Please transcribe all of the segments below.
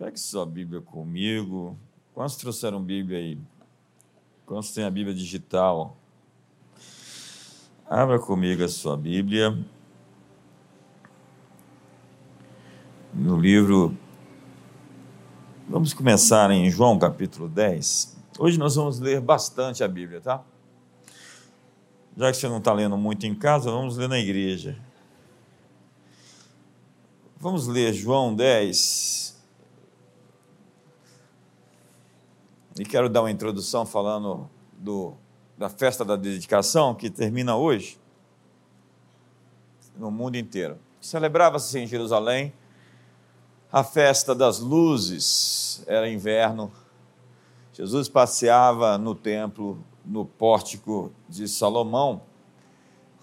Pegue sua Bíblia comigo. Quantos trouxeram Bíblia aí? Quantos têm a Bíblia digital? Abra comigo a sua Bíblia. No livro. Vamos começar em João capítulo 10. Hoje nós vamos ler bastante a Bíblia, tá? Já que você não está lendo muito em casa, vamos ler na igreja. Vamos ler João 10, E quero dar uma introdução falando do, da festa da dedicação, que termina hoje, no mundo inteiro. Celebrava-se em Jerusalém a festa das luzes, era inverno. Jesus passeava no templo, no pórtico de Salomão.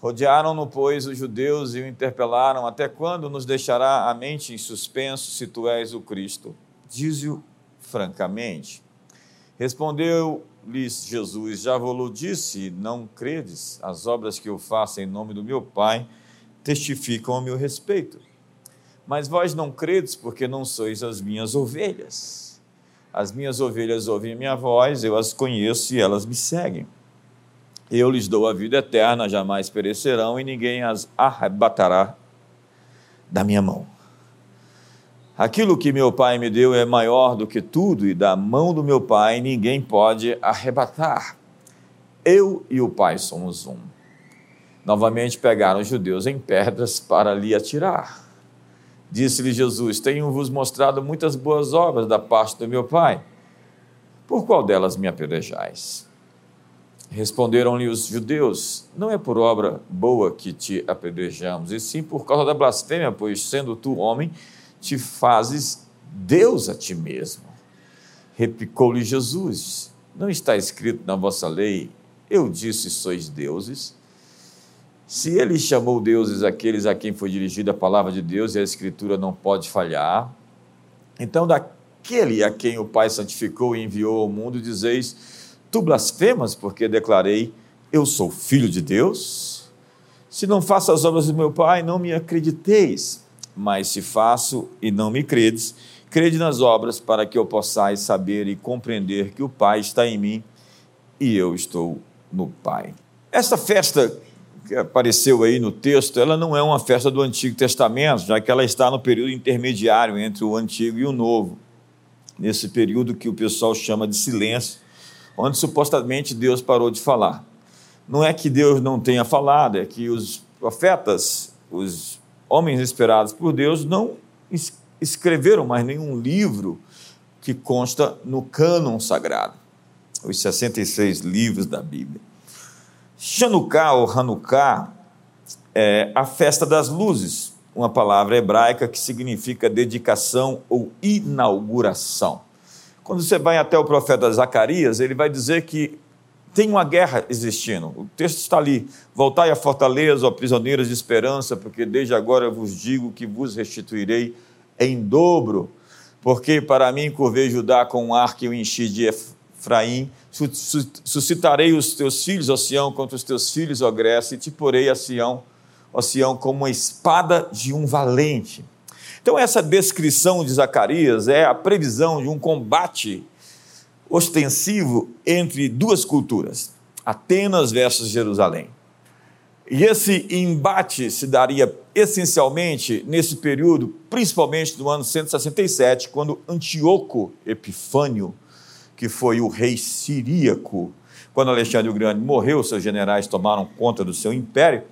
Rodearam-no, pois, os judeus e o interpelaram: Até quando nos deixará a mente em suspenso se tu és o Cristo? Diz-o francamente. Respondeu-lhes Jesus: Já vos disse, não credes? As obras que eu faço em nome do meu Pai testificam a meu respeito. Mas vós não credes porque não sois as minhas ovelhas. As minhas ovelhas ouvem minha voz, eu as conheço e elas me seguem. Eu lhes dou a vida eterna, jamais perecerão e ninguém as arrebatará da minha mão. Aquilo que meu Pai me deu é maior do que tudo, e da mão do meu Pai ninguém pode arrebatar. Eu e o Pai somos um. Novamente pegaram os judeus em pedras para lhe atirar. Disse-lhe Jesus: Tenho-vos mostrado muitas boas obras da parte do meu Pai. Por qual delas me apedrejais? Responderam-lhe os judeus: Não é por obra boa que te apedrejamos, e sim por causa da blasfêmia, pois sendo tu homem, te fazes Deus a ti mesmo. Replicou-lhe Jesus: Não está escrito na vossa lei, eu disse sois deuses? Se ele chamou deuses aqueles a quem foi dirigida a palavra de Deus e a Escritura não pode falhar, então daquele a quem o Pai santificou e enviou ao mundo, dizeis: Tu blasfemas, porque declarei: Eu sou filho de Deus? Se não faço as obras do meu Pai, não me acrediteis. Mas se faço e não me credes, crede nas obras para que eu possais saber e compreender que o Pai está em mim e eu estou no Pai. Esta festa que apareceu aí no texto, ela não é uma festa do Antigo Testamento, já que ela está no período intermediário entre o Antigo e o Novo. Nesse período que o pessoal chama de silêncio, onde supostamente Deus parou de falar. Não é que Deus não tenha falado, é que os profetas, os homens inspirados por Deus não escreveram mais nenhum livro que consta no cânon sagrado, os 66 livros da Bíblia. Chanukah ou Hanukkah é a festa das luzes, uma palavra hebraica que significa dedicação ou inauguração. Quando você vai até o profeta Zacarias, ele vai dizer que tem uma guerra existindo. O texto está ali. Voltai à fortaleza, ó prisioneiros de esperança, porque desde agora vos digo que vos restituirei em dobro. Porque para mim curvei Judá com um ar que eu enchi de Efraim, suscitarei os teus filhos, ó Sião, contra os teus filhos, ó Grécia, e te porei a Sião, ó Sião, como uma espada de um valente. Então, essa descrição de Zacarias é a previsão de um combate ostensivo entre duas culturas, Atenas versus Jerusalém. E esse embate se daria essencialmente nesse período, principalmente no ano 167, quando Antíoco Epifânio, que foi o rei siríaco, quando Alexandre o Grande morreu, seus generais tomaram conta do seu império,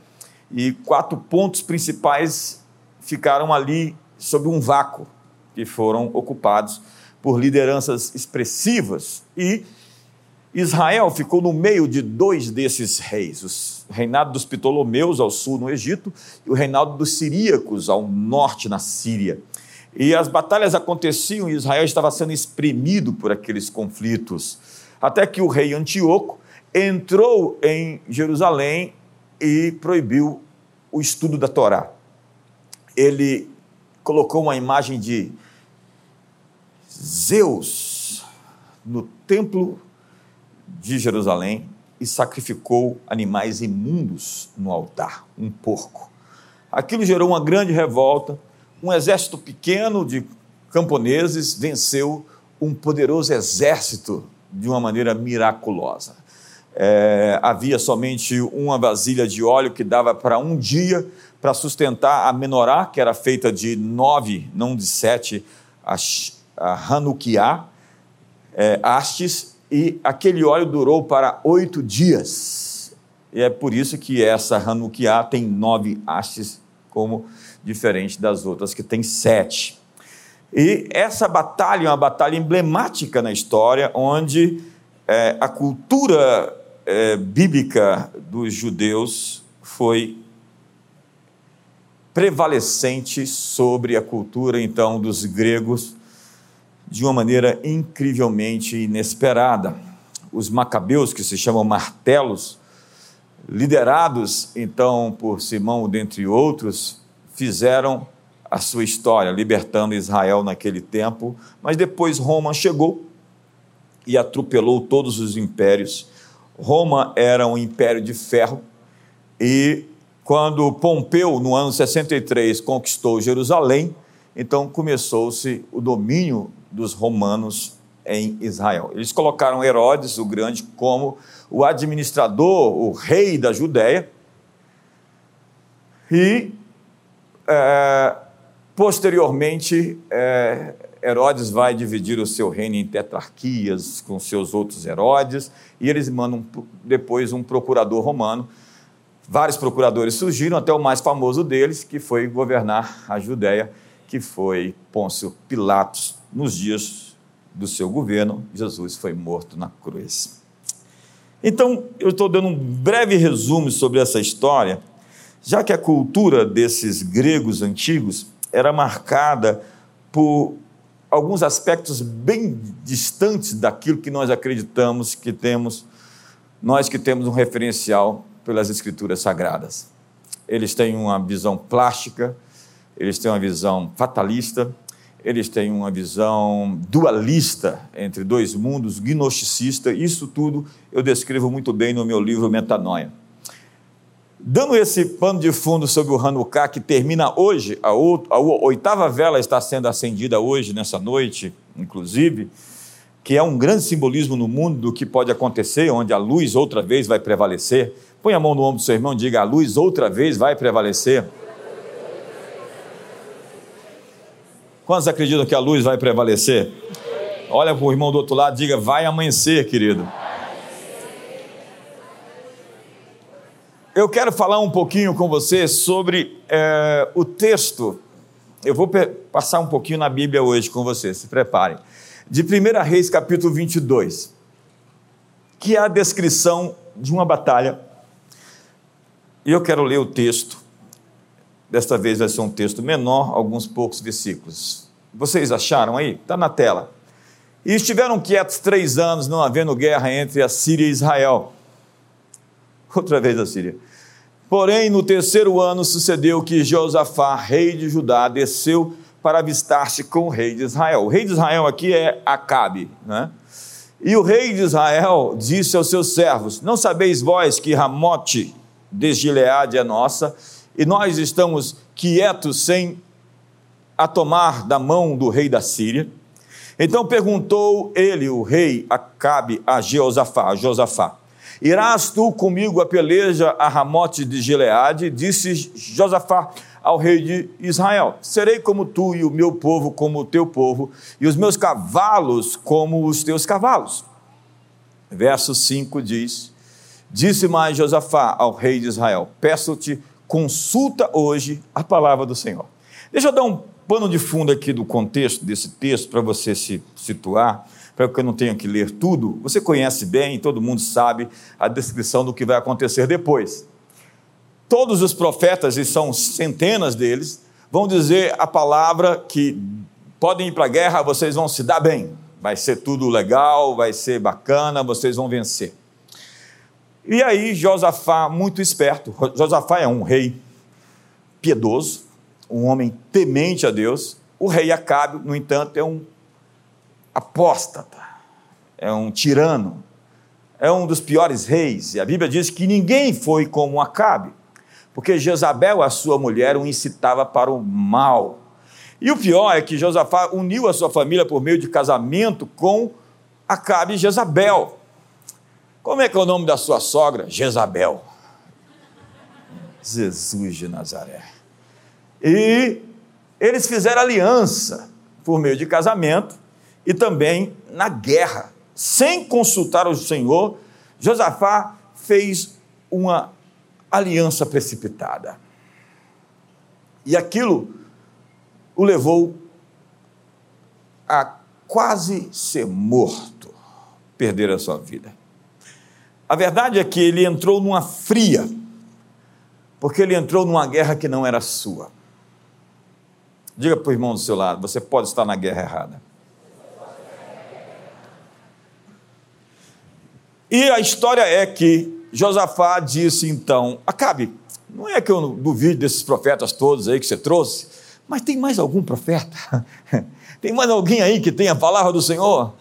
e quatro pontos principais ficaram ali sob um vácuo, que foram ocupados por lideranças expressivas e Israel ficou no meio de dois desses reis, o reinado dos Ptolomeus ao sul no Egito e o reinado dos siríacos ao norte na Síria. E as batalhas aconteciam e Israel estava sendo exprimido por aqueles conflitos, até que o rei Antíoco entrou em Jerusalém e proibiu o estudo da Torá. Ele colocou uma imagem de Zeus no templo de Jerusalém e sacrificou animais imundos no altar, um porco. Aquilo gerou uma grande revolta. Um exército pequeno de camponeses venceu um poderoso exército de uma maneira miraculosa. É, havia somente uma vasilha de óleo que dava para um dia para sustentar a menorá, que era feita de nove, não de sete, a, a é, hastes, e aquele óleo durou para oito dias. E é por isso que essa Hanukiah tem nove hastes, como diferente das outras, que tem sete. E essa batalha é uma batalha emblemática na história, onde é, a cultura é, bíblica dos judeus foi prevalecente sobre a cultura, então, dos gregos, de uma maneira incrivelmente inesperada. Os macabeus, que se chamam martelos, liderados então por Simão, dentre outros, fizeram a sua história, libertando Israel naquele tempo, mas depois Roma chegou e atropelou todos os impérios. Roma era um império de ferro e quando Pompeu, no ano 63, conquistou Jerusalém, então começou-se o domínio dos romanos em Israel. Eles colocaram Herodes, o Grande, como o administrador, o rei da Judéia, e é, posteriormente é, Herodes vai dividir o seu reino em tetrarquias com seus outros Herodes, e eles mandam depois um procurador romano. Vários procuradores surgiram, até o mais famoso deles, que foi governar a Judéia, que foi Pôncio Pilatos. Nos dias do seu governo, Jesus foi morto na cruz. Então, eu estou dando um breve resumo sobre essa história, já que a cultura desses gregos antigos era marcada por alguns aspectos bem distantes daquilo que nós acreditamos que temos, nós que temos um referencial pelas escrituras sagradas. Eles têm uma visão plástica, eles têm uma visão fatalista, eles têm uma visão dualista entre dois mundos, gnosticista, isso tudo eu descrevo muito bem no meu livro Metanoia. Dando esse pano de fundo sobre o Hanukkah, que termina hoje, a, oitava vela está sendo acendida hoje, nessa noite, inclusive, que é um grande simbolismo no mundo do que pode acontecer, onde a luz outra vez vai prevalecer. Põe a mão no ombro do seu irmão e diga: a luz outra vez vai prevalecer. Quantos acreditam que a luz vai prevalecer? Olha para o irmão do outro lado, diga: vai amanhecer, querido. Eu quero falar um pouquinho com você sobre é, o texto. Eu vou passar um pouquinho na Bíblia hoje com você, se preparem. De 1 Reis, capítulo 22, que é a descrição de uma batalha. E eu quero ler o texto. Desta vez vai ser um texto menor, alguns poucos versículos. Vocês acharam aí? Está na tela. E estiveram quietos três anos, não havendo guerra entre a Síria e Israel. Outra vez a Síria. Porém, no terceiro ano sucedeu que Josafá, rei de Judá, desceu para avistar-se com o rei de Israel. O rei de Israel aqui é Acabe, né? E o rei de Israel disse aos seus servos: Não sabeis vós que Ramote de Gileade é nossa, e nós estamos quietos sem a tomar da mão do rei da Síria? Então perguntou ele, o rei Acabe, a Josafá, a Josafá Irás tu comigo a peleja a Ramote de Gileade? Disse Josafá ao rei de Israel: Serei como tu e o meu povo como o teu povo, e os meus cavalos como os teus cavalos. Verso 5 diz: Disse mais Josafá ao rei de Israel: Peço-te, consulta hoje a palavra do Senhor. Deixa eu dar um pano de fundo aqui do contexto desse texto para você se situar para que eu não tenha que ler tudo, você conhece bem, todo mundo sabe a descrição do que vai acontecer depois. Todos os profetas, e são centenas deles, vão dizer a palavra que podem ir para a guerra, vocês vão se dar bem, vai ser tudo legal, vai ser bacana, vocês vão vencer. E aí Josafá, muito esperto, Josafá é um rei piedoso, um homem temente a Deus, o rei Acabe, no entanto, é um apóstata, é um tirano, é um dos piores reis. E a Bíblia diz que ninguém foi como Acabe, porque Jezabel, a sua mulher, o incitava para o mal. E o pior é que Josafá uniu a sua família por meio de casamento com Acabe e Jezabel. Como é que é o nome da sua sogra? Jezabel. Jesus de Nazaré. E eles fizeram aliança por meio de casamento e também na guerra. Sem consultar o Senhor, Josafá fez uma aliança precipitada. E aquilo o levou a quase ser morto, perder a sua vida. A verdade é que ele entrou numa fria, porque ele entrou numa guerra que não era sua. Diga para o irmão do seu lado: você pode estar na guerra errada. E a história é que Josafá disse então: Acabe, não é que eu duvide desses profetas todos aí que você trouxe, mas tem mais algum profeta? tem mais alguém aí que tem a palavra do Senhor?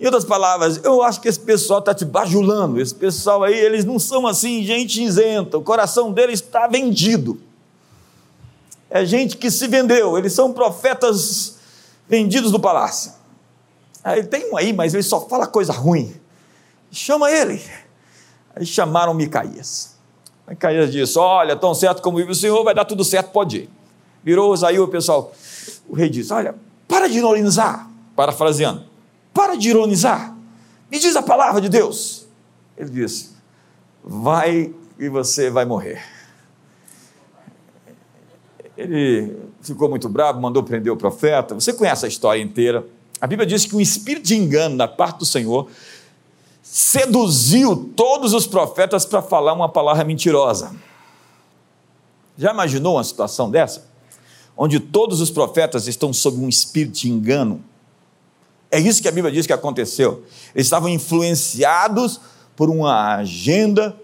Em outras palavras, eu acho que esse pessoal está te bajulando. Esse pessoal aí, eles não são assim, gente isenta. O coração deles está vendido. É gente que se vendeu. Eles são profetas vendidos do palácio. Aí tem um aí, mas ele só fala coisa ruim. Chama ele. Aí chamaram Micaías. Micaías disse: Olha, tão certo como vive o Senhor, vai dar tudo certo, pode ir. Virou Osaí, o pessoal. O rei disse: Olha, para de ironizar. Parafraseando para de ironizar. Me diz a palavra de Deus. Ele disse: Vai e você vai morrer. Ele ficou muito bravo, mandou prender o profeta. Você conhece a história inteira. A Bíblia diz que um espírito de engano da parte do Senhor seduziu todos os profetas para falar uma palavra mentirosa. Já imaginou uma situação dessa? Onde todos os profetas estão sob um espírito de engano é isso que a Bíblia diz que aconteceu. Eles estavam influenciados por uma agenda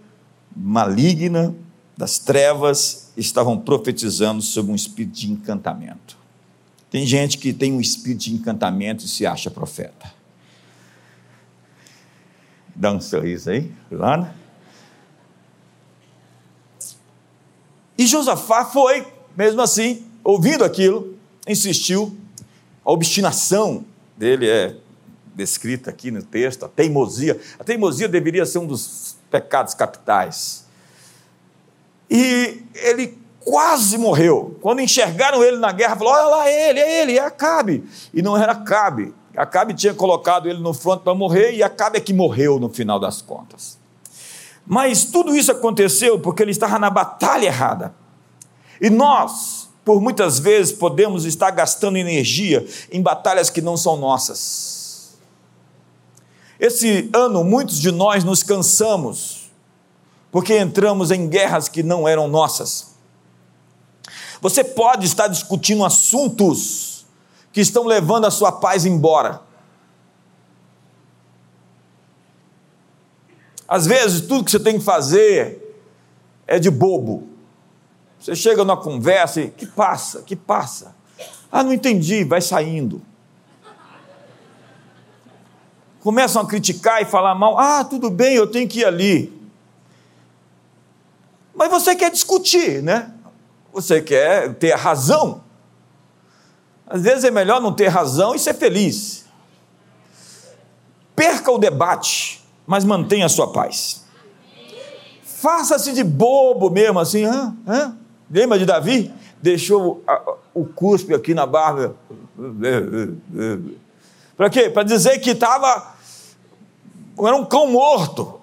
maligna das trevas, estavam profetizando sobre um espírito de encantamento. Tem gente que tem um espírito de encantamento e se acha profeta. Dá um sorriso aí, lá. Né? E Josafá foi, mesmo assim, ouvindo aquilo, insistiu, a obstinação dele é descrita aqui no texto, a teimosia. A teimosia deveria ser um dos pecados capitais. E ele quase morreu. Quando enxergaram ele na guerra, falou: Olha lá ele, é ele, é Acabe. E não era Acabe. Acabe tinha colocado ele no fronte para morrer e Acabe é que morreu no final das contas. Mas tudo isso aconteceu porque ele estava na batalha errada. E nós, por muitas vezes podemos estar gastando energia em batalhas que não são nossas. Esse ano, muitos de nós nos cansamos, porque entramos em guerras que não eram nossas. Você pode estar discutindo assuntos que estão levando a sua paz embora. Às vezes, tudo que você tem que fazer é de bobo. Você chega numa conversa e que passa, que passa. Ah, não entendi, vai saindo. Começam a criticar e falar mal. Ah, tudo bem, eu tenho que ir ali. Mas você quer discutir, né? Você quer ter razão. Às vezes é melhor não ter razão e ser feliz. Perca o debate, mas mantenha a sua paz. Faça-se de bobo mesmo, assim, hã? hã? Lembra de Davi? Deixou o cuspe aqui na barba. Para quê? Para dizer que estava. Era um cão morto.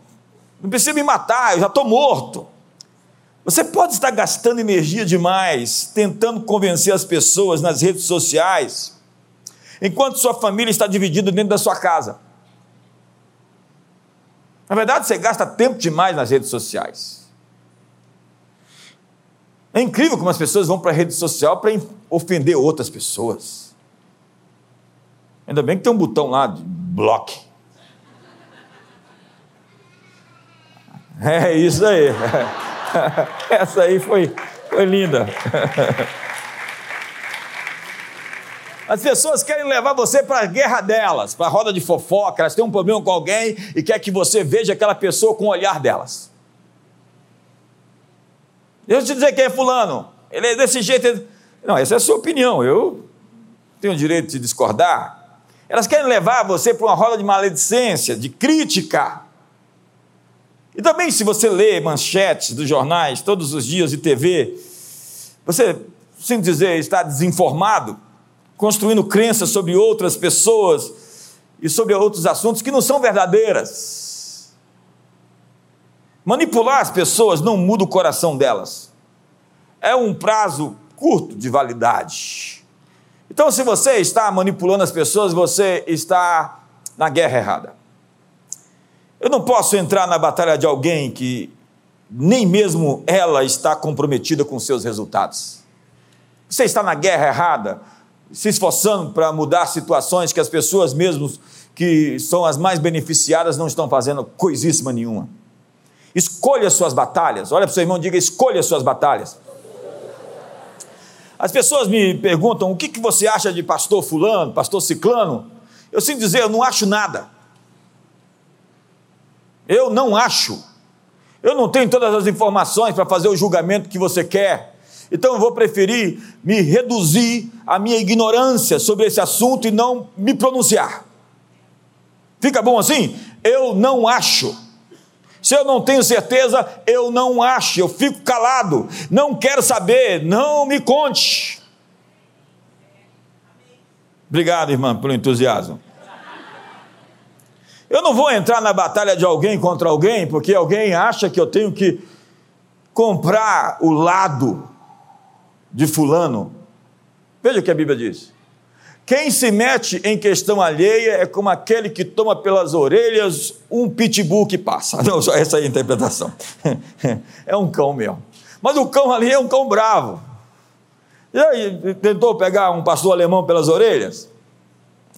Não precisa me matar, eu já estou morto. Você pode estar gastando energia demais tentando convencer as pessoas nas redes sociais, enquanto sua família está dividida dentro da sua casa. Na verdade, você gasta tempo demais nas redes sociais. É incrível como as pessoas vão para a rede social para ofender outras pessoas. Ainda bem que tem um botão lá de bloque. É isso aí. Essa aí foi, foi linda. As pessoas querem levar você para a guerra delas, para a roda de fofoca, elas têm um problema com alguém e quer que você veja aquela pessoa com o olhar delas. Deixa eu te dizer quem é fulano. Ele é desse jeito. Não, essa é a sua opinião. Eu têm o direito de discordar. Elas querem levar você para uma roda de maledicência, de crítica. E também, se você lê manchetes dos jornais todos os dias de TV, você, sem dizer, está desinformado, construindo crenças sobre outras pessoas e sobre outros assuntos que não são verdadeiras. Manipular as pessoas não muda o coração delas. É um prazo curto de validade. Então, se você está manipulando as pessoas, você está na guerra errada. Eu não posso entrar na batalha de alguém que nem mesmo ela está comprometida com seus resultados. Você está na guerra errada, se esforçando para mudar situações que as pessoas mesmo que são as mais beneficiadas não estão fazendo coisíssima nenhuma. Escolha suas batalhas. Olha para o seu irmão e diga: escolha suas batalhas. As pessoas me perguntam o que, que você acha de pastor fulano, pastor ciclano. Eu sinto dizer, eu não acho nada. Eu não acho. Eu não tenho todas as informações para fazer o julgamento que você quer. Então eu vou preferir me reduzir à minha ignorância sobre esse assunto e não me pronunciar. Fica bom assim? Eu não acho. Se eu não tenho certeza, eu não acho, eu fico calado, não quero saber, não me conte. Obrigado, irmã, pelo entusiasmo. Eu não vou entrar na batalha de alguém contra alguém, porque alguém acha que eu tenho que comprar o lado de Fulano. Veja o que a Bíblia diz. Quem se mete em questão alheia é como aquele que toma pelas orelhas um pitbull que passa. Não, só essa é a interpretação. É um cão mesmo. Mas o cão ali é um cão bravo. E aí, tentou pegar um pastor alemão pelas orelhas?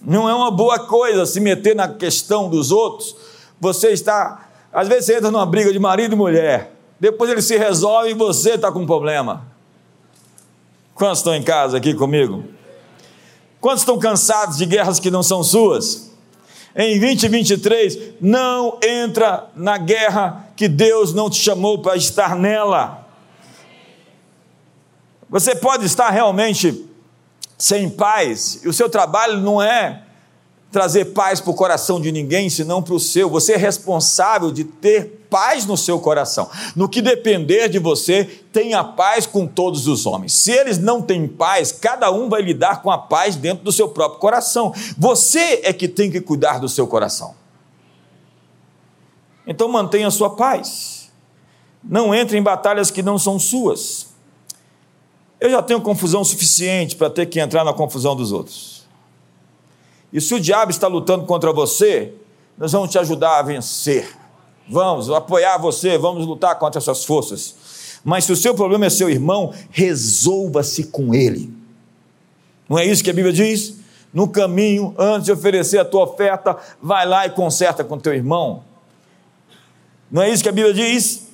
Não é uma boa coisa se meter na questão dos outros. Você está, às vezes você entra numa briga de marido e mulher. Depois ele se resolve e você está com um problema. Quantos estão em casa aqui comigo? Quantos estão cansados de guerras que não são suas? Em 2023, não entra na guerra que Deus não te chamou para estar nela. Você pode estar realmente sem paz, e o seu trabalho não é trazer paz para o coração de ninguém, senão para o seu. Você é responsável de ter paz no seu coração. No que depender de você, tenha paz com todos os homens. Se eles não têm paz, cada um vai lidar com a paz dentro do seu próprio coração. Você é que tem que cuidar do seu coração. Então mantenha a sua paz. Não entre em batalhas que não são suas. Eu já tenho confusão suficiente para ter que entrar na confusão dos outros. E se o diabo está lutando contra você, nós vamos te ajudar a vencer. Vamos apoiar você, vamos lutar contra essas forças. Mas se o seu problema é seu irmão, resolva-se com ele. Não é isso que a Bíblia diz? No caminho, antes de oferecer a tua oferta, vai lá e conserta com teu irmão. Não é isso que a Bíblia diz?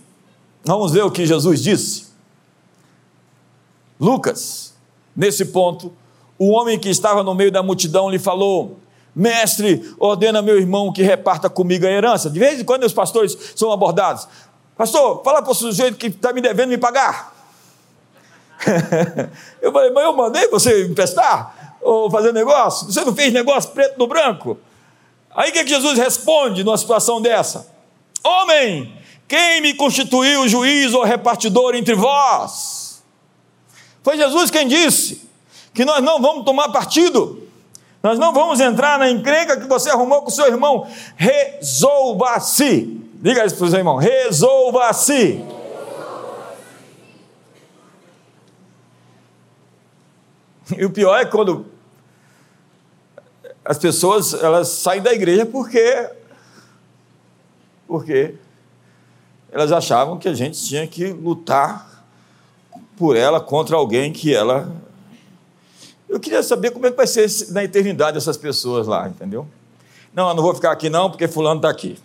Vamos ver o que Jesus disse. Lucas, nesse ponto, o homem que estava no meio da multidão lhe falou: Mestre, ordena meu irmão que reparta comigo a herança. De vez em quando os pastores são abordados. Pastor, fala para o sujeito que está me devendo me pagar. eu falei, mas eu mandei você emprestar ou fazer negócio? Você não fez negócio preto no branco? Aí o que, é que Jesus responde numa situação dessa? Homem, quem me constituiu juiz ou repartidor entre vós? Foi Jesus quem disse que nós não vamos tomar partido, nós não vamos entrar na encrenca que você arrumou com seu irmão. Resolva-se. Diga isso para o seu irmão: resolva-se. E o pior é quando as pessoas elas saem da igreja porque porque elas achavam que a gente tinha que lutar por ela contra alguém que ela eu queria saber como é que vai ser na eternidade essas pessoas lá, entendeu? Não, eu não vou ficar aqui não, porque fulano está aqui.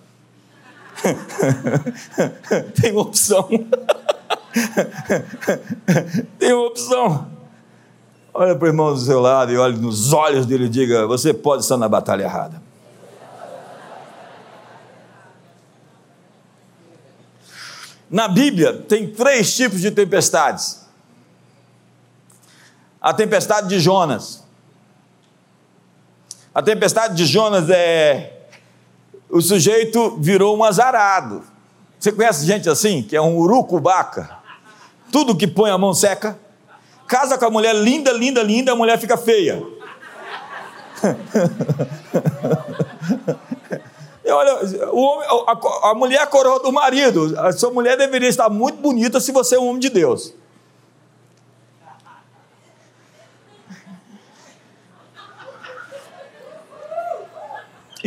Tem uma opção. Tem uma opção. Olha para o irmão do seu lado e olhe nos olhos dele e diga: Você pode estar na batalha errada. Na Bíblia tem três tipos de tempestades a tempestade de Jonas. A tempestade de Jonas é. O sujeito virou um azarado. Você conhece gente assim, que é um urucubaca? Tudo que põe a mão seca. Casa com a mulher linda, linda, linda, a mulher fica feia. Olha, homem, a, a mulher é a coroa do marido. A sua mulher deveria estar muito bonita se você é um homem de Deus.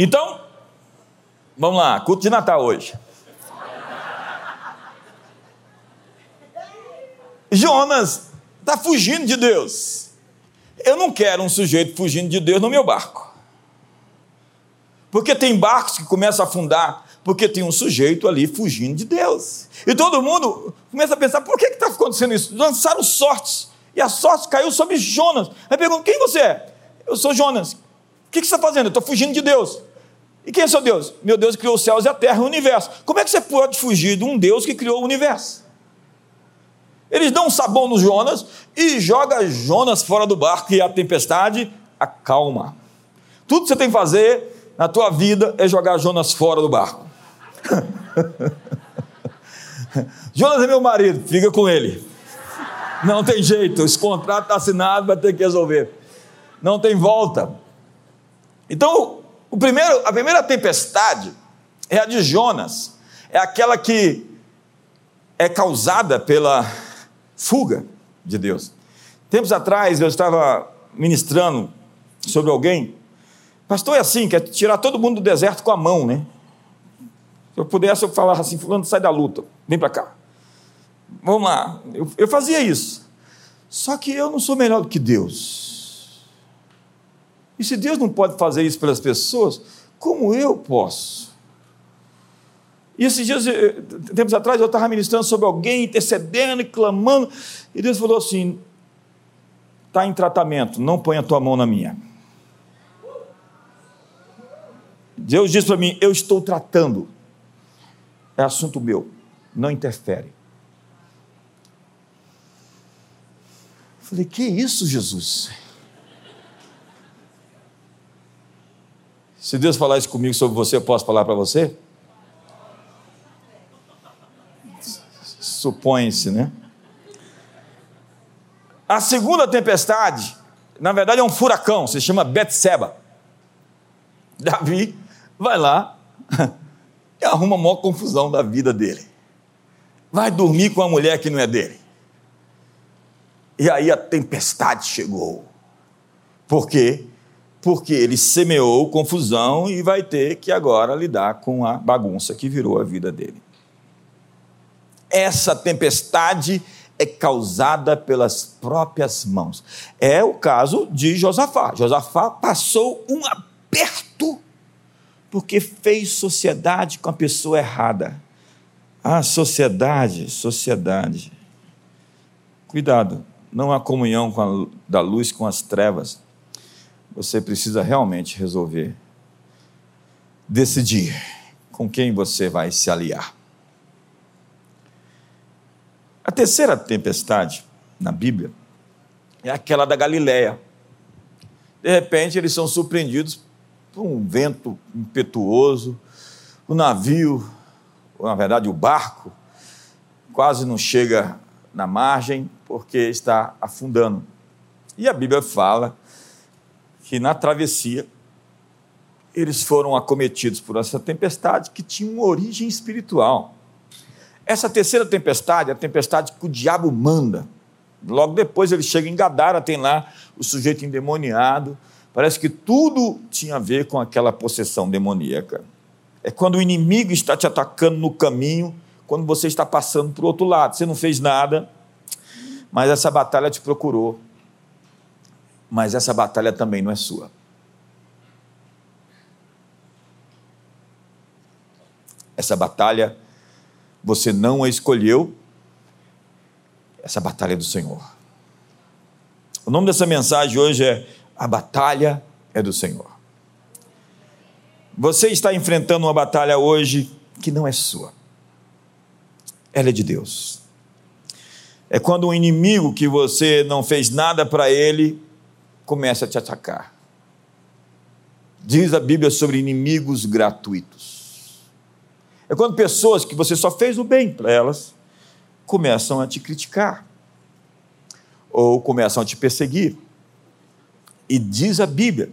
Então, vamos lá, culto de Natal hoje. Jonas está fugindo de Deus. Eu não quero um sujeito fugindo de Deus no meu barco. Porque tem barcos que começam a afundar, porque tem um sujeito ali fugindo de Deus. E todo mundo começa a pensar: por que está acontecendo isso? Lançaram sortes, e a sorte caiu sobre Jonas. Aí pergunta: quem você é? Eu sou Jonas. O que, que você está fazendo? Eu estou fugindo de Deus. E quem é seu Deus? Meu Deus criou os céus e a terra e o universo. Como é que você pode fugir de um Deus que criou o universo? Eles dão um sabão no Jonas e joga Jonas fora do barco e a tempestade acalma. Tudo que você tem que fazer na tua vida é jogar Jonas fora do barco. Jonas é meu marido, fica com ele. Não tem jeito, esse contrato está assinado, vai ter que resolver. Não tem volta. Então, o primeiro, a primeira tempestade é a de Jonas, é aquela que é causada pela fuga de Deus. Tempos atrás eu estava ministrando sobre alguém, pastor é assim, quer tirar todo mundo do deserto com a mão, né? Se eu pudesse, eu falava assim: Fulano, sai da luta, vem para cá. Vamos lá, eu, eu fazia isso. Só que eu não sou melhor do que Deus. E se Deus não pode fazer isso pelas pessoas, como eu posso? E esses dias, eh, tempos atrás, eu estava ministrando sobre alguém, intercedendo e clamando, e Deus falou assim: está em tratamento, não ponha a tua mão na minha. Deus disse para mim: eu estou tratando, é assunto meu, não interfere. falei: que isso, Jesus? Se Deus falar isso comigo sobre você, eu posso falar para você? Supõe-se, né? A segunda tempestade, na verdade, é um furacão, se chama Betseba. Davi vai lá e arruma a maior confusão da vida dele. Vai dormir com a mulher que não é dele. E aí a tempestade chegou. Por quê? Porque ele semeou confusão e vai ter que agora lidar com a bagunça que virou a vida dele. Essa tempestade é causada pelas próprias mãos. É o caso de Josafá. Josafá passou um aperto porque fez sociedade com a pessoa errada. Ah, sociedade, sociedade. Cuidado, não há comunhão a, da luz com as trevas você precisa realmente resolver, decidir com quem você vai se aliar. A terceira tempestade na Bíblia é aquela da Galileia. De repente, eles são surpreendidos por um vento impetuoso, o navio, ou na verdade o barco, quase não chega na margem porque está afundando. E a Bíblia fala que na travessia eles foram acometidos por essa tempestade que tinha uma origem espiritual. Essa terceira tempestade é a tempestade que o diabo manda. Logo depois ele chega em Gadara, tem lá o sujeito endemoniado. Parece que tudo tinha a ver com aquela possessão demoníaca. É quando o inimigo está te atacando no caminho, quando você está passando para o outro lado. Você não fez nada, mas essa batalha te procurou mas essa batalha também não é sua. Essa batalha você não a escolheu, essa batalha é do Senhor. O nome dessa mensagem hoje é A Batalha é do Senhor. Você está enfrentando uma batalha hoje que não é sua, ela é de Deus. É quando um inimigo que você não fez nada para ele começa a te atacar. diz a Bíblia sobre inimigos gratuitos. É quando pessoas que você só fez o bem para elas começam a te criticar ou começam a te perseguir. E diz a Bíblia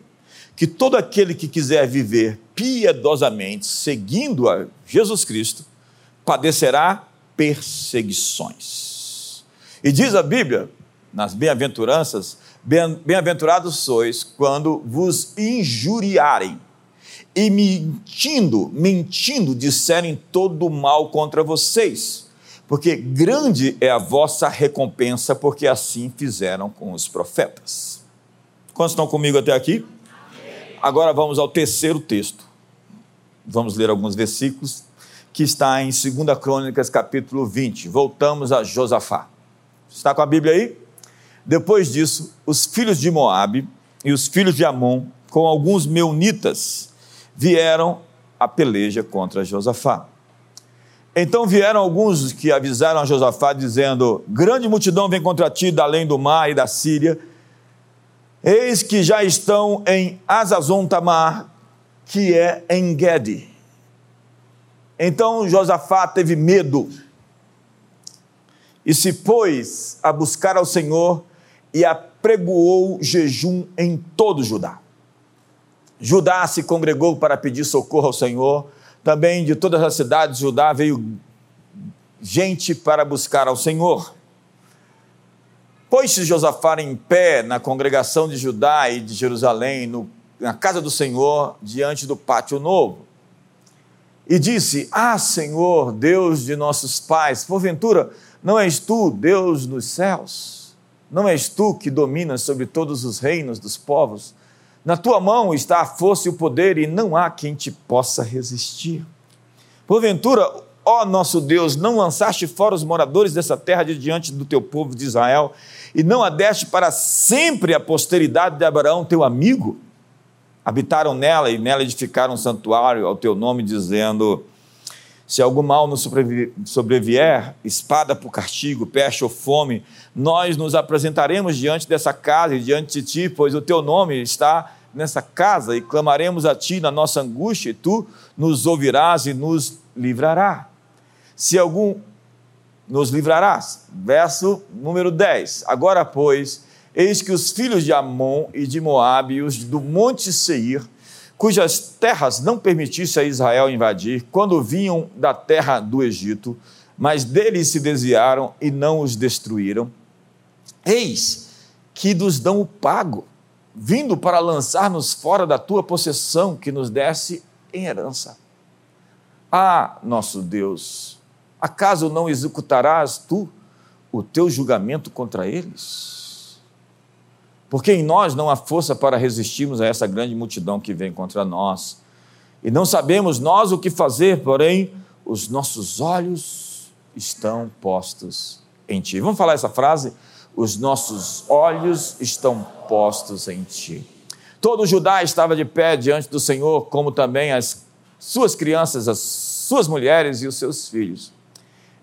que todo aquele que quiser viver piedosamente, seguindo a Jesus Cristo, padecerá perseguições. E diz a Bíblia, nas bem-aventuranças, bem-aventurados sois quando vos injuriarem e mentindo, mentindo, disserem todo mal contra vocês, porque grande é a vossa recompensa, porque assim fizeram com os profetas. Quantos estão comigo até aqui? Agora vamos ao terceiro texto. Vamos ler alguns versículos que está em 2 Crônicas, capítulo 20. Voltamos a Josafá. Está com a Bíblia aí? Depois disso, os filhos de Moabe e os filhos de Amon, com alguns meunitas, vieram a peleja contra Josafá. Então vieram alguns que avisaram a Josafá, dizendo: Grande multidão vem contra ti da além do mar e da Síria Eis que já estão em Azazon Tamar, que é em Gede. Então Josafá teve medo e se pôs a buscar ao Senhor e apregoou jejum em todo Judá. Judá se congregou para pedir socorro ao Senhor. Também de todas as cidades de Judá veio gente para buscar ao Senhor. Pôs-se Josafá em pé na congregação de Judá e de Jerusalém, no, na casa do Senhor, diante do pátio novo. E disse: Ah, Senhor, Deus de nossos pais, porventura não és tu, Deus nos céus? Não és tu que dominas sobre todos os reinos dos povos? Na tua mão está a força e o poder, e não há quem te possa resistir. Porventura, ó nosso Deus, não lançaste fora os moradores dessa terra de diante do teu povo de Israel, e não a deste para sempre a posteridade de Abraão, teu amigo? Habitaram nela e nela edificaram um santuário ao teu nome, dizendo: Se algum mal nos sobrevier, espada por castigo, peste ou fome, nós nos apresentaremos diante dessa casa e diante de ti, pois o teu nome está nessa casa, e clamaremos a ti na nossa angústia, e tu nos ouvirás e nos livrará. Se algum nos livrarás. Verso número 10. Agora, pois, eis que os filhos de Amon e de Moabe os do monte Seir, cujas terras não permitisse a Israel invadir, quando vinham da terra do Egito, mas deles se desviaram e não os destruíram, eis que nos dão o pago, vindo para lançar-nos fora da tua possessão que nos desse em herança. Ah, nosso Deus, Acaso não executarás tu o teu julgamento contra eles? Porque em nós não há força para resistirmos a essa grande multidão que vem contra nós. E não sabemos nós o que fazer, porém, os nossos olhos estão postos em ti. Vamos falar essa frase? Os nossos olhos estão postos em ti. Todo Judá estava de pé diante do Senhor, como também as suas crianças, as suas mulheres e os seus filhos.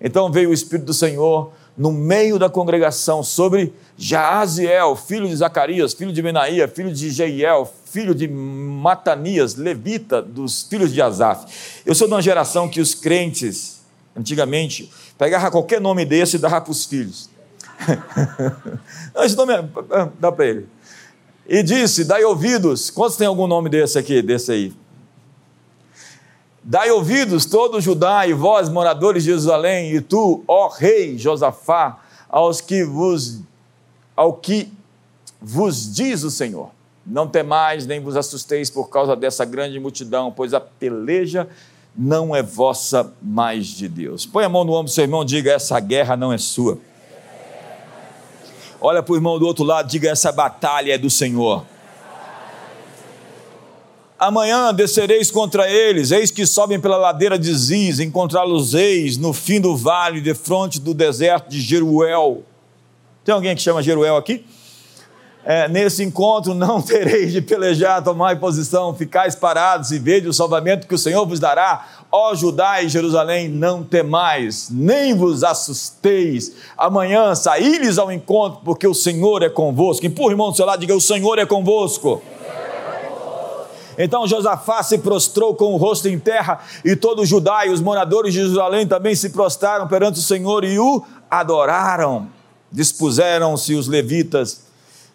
Então veio o Espírito do Senhor no meio da congregação sobre Jaaziel, filho de Zacarias, filho de Benaía, filho de Jeiel, filho de Matanias, levita dos filhos de Asaf. Eu sou de uma geração que os crentes, antigamente, pegavam qualquer nome desse e davam para os filhos. Esse nome é, dá para ele. E disse: Dai ouvidos. Quantos tem algum nome desse aqui, desse aí? Dai ouvidos todo Judá e vós, moradores de Jerusalém, e tu, ó rei Josafá, aos que vos, ao que vos diz o Senhor. Não temais, nem vos assusteis por causa dessa grande multidão, pois a peleja não é vossa, mas de Deus. Põe a mão no ombro do seu irmão, diga: essa guerra não é sua. Olha para o irmão do outro lado, diga: essa batalha é do Senhor. Amanhã descereis contra eles, eis que sobem pela ladeira de Ziz, encontrá-los-eis no fim do vale, de fronte do deserto de Jeruel. Tem alguém que chama Jeruel aqui? É, nesse encontro não tereis de pelejar, tomar posição, ficais parados e vede o salvamento que o Senhor vos dará. Ó Judá e Jerusalém, não temais, nem vos assusteis. Amanhã saí-lhes ao encontro, porque o Senhor é convosco. Empurra, irmão do seu lado, diga: O Senhor é convosco. Então Josafá se prostrou com o rosto em terra, e todo o Judá e os moradores de Jerusalém também se prostraram perante o Senhor e o adoraram. Dispuseram-se os levitas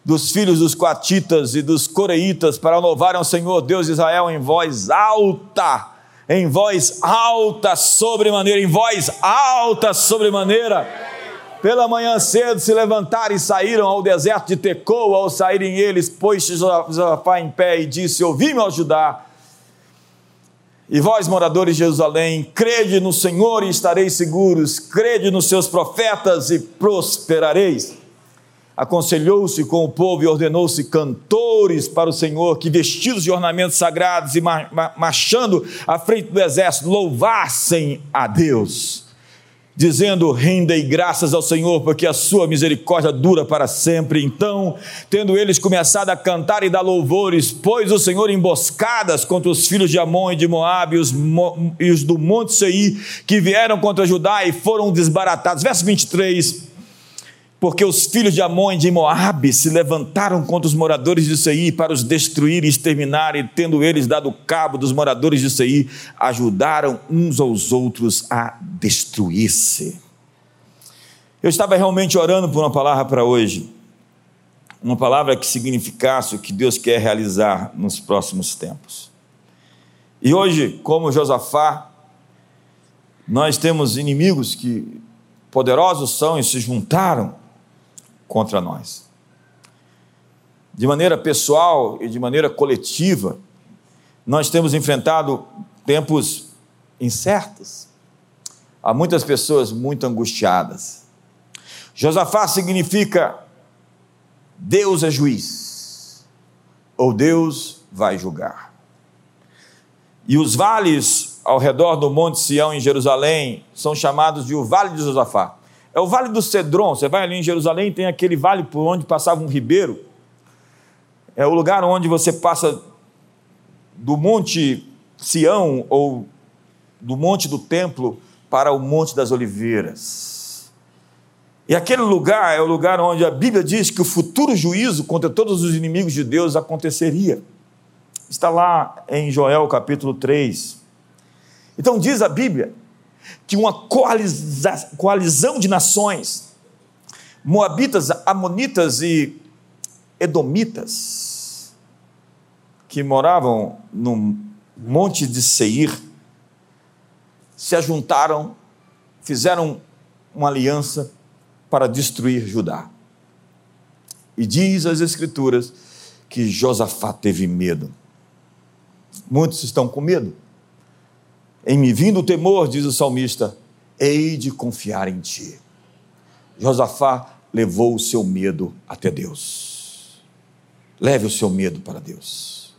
dos filhos dos coatitas e dos coreitas para louvarem ao Senhor Deus de Israel em voz alta, em voz alta sobremaneira, em voz alta sobremaneira. Pela manhã cedo se levantaram e saíram ao deserto de Tecoa, ao saírem eles, pôs-se Josafá em pé e disse: Ouvi-me, ó Judá, e vós, moradores de Jerusalém, crede no Senhor e estareis seguros, crede nos seus profetas e prosperareis. Aconselhou-se com o povo e ordenou-se cantores para o Senhor, que vestidos de ornamentos sagrados e marchando à frente do exército, louvassem a Deus, dizendo: Rendei graças ao Senhor, porque a sua misericórdia dura para sempre. Então, tendo eles começado a cantar e dar louvores, pôs o Senhor emboscadas contra os filhos de Amon e de Moabe e os, e os do Monte Seir, que vieram contra Judá e foram desbaratados. Verso 23 porque os filhos de Amon e de Moabe se levantaram contra os moradores de Seir para os destruir e exterminar, e tendo eles dado cabo dos moradores de Seir, ajudaram uns aos outros a destruir-se. Eu estava realmente orando por uma palavra para hoje, uma palavra que significasse o que Deus quer realizar nos próximos tempos. E hoje, como Josafá, nós temos inimigos que poderosos são e se juntaram contra nós. De maneira pessoal e de maneira coletiva, nós temos enfrentado tempos incertos. Há muitas pessoas muito angustiadas. Josafá significa Deus é juiz, ou Deus vai julgar. E os vales ao redor do Monte Sião em Jerusalém são chamados de o Vale de Josafá. É o Vale do Cedron. Você vai ali em Jerusalém, tem aquele vale por onde passava um ribeiro. É o lugar onde você passa do Monte Sião ou do Monte do Templo para o Monte das Oliveiras. E aquele lugar é o lugar onde a Bíblia diz que o futuro juízo contra todos os inimigos de Deus aconteceria. Está lá em Joel capítulo 3. Então diz a Bíblia que uma coalizão de nações, moabitas, amonitas e edomitas, que moravam no monte de Seir, se ajuntaram, fizeram uma aliança para destruir Judá. E diz as Escrituras que Josafá teve medo. Muitos estão com medo em me vindo o temor, diz o salmista, hei de confiar em ti. Josafá levou o seu medo até Deus. Leve o seu medo para Deus.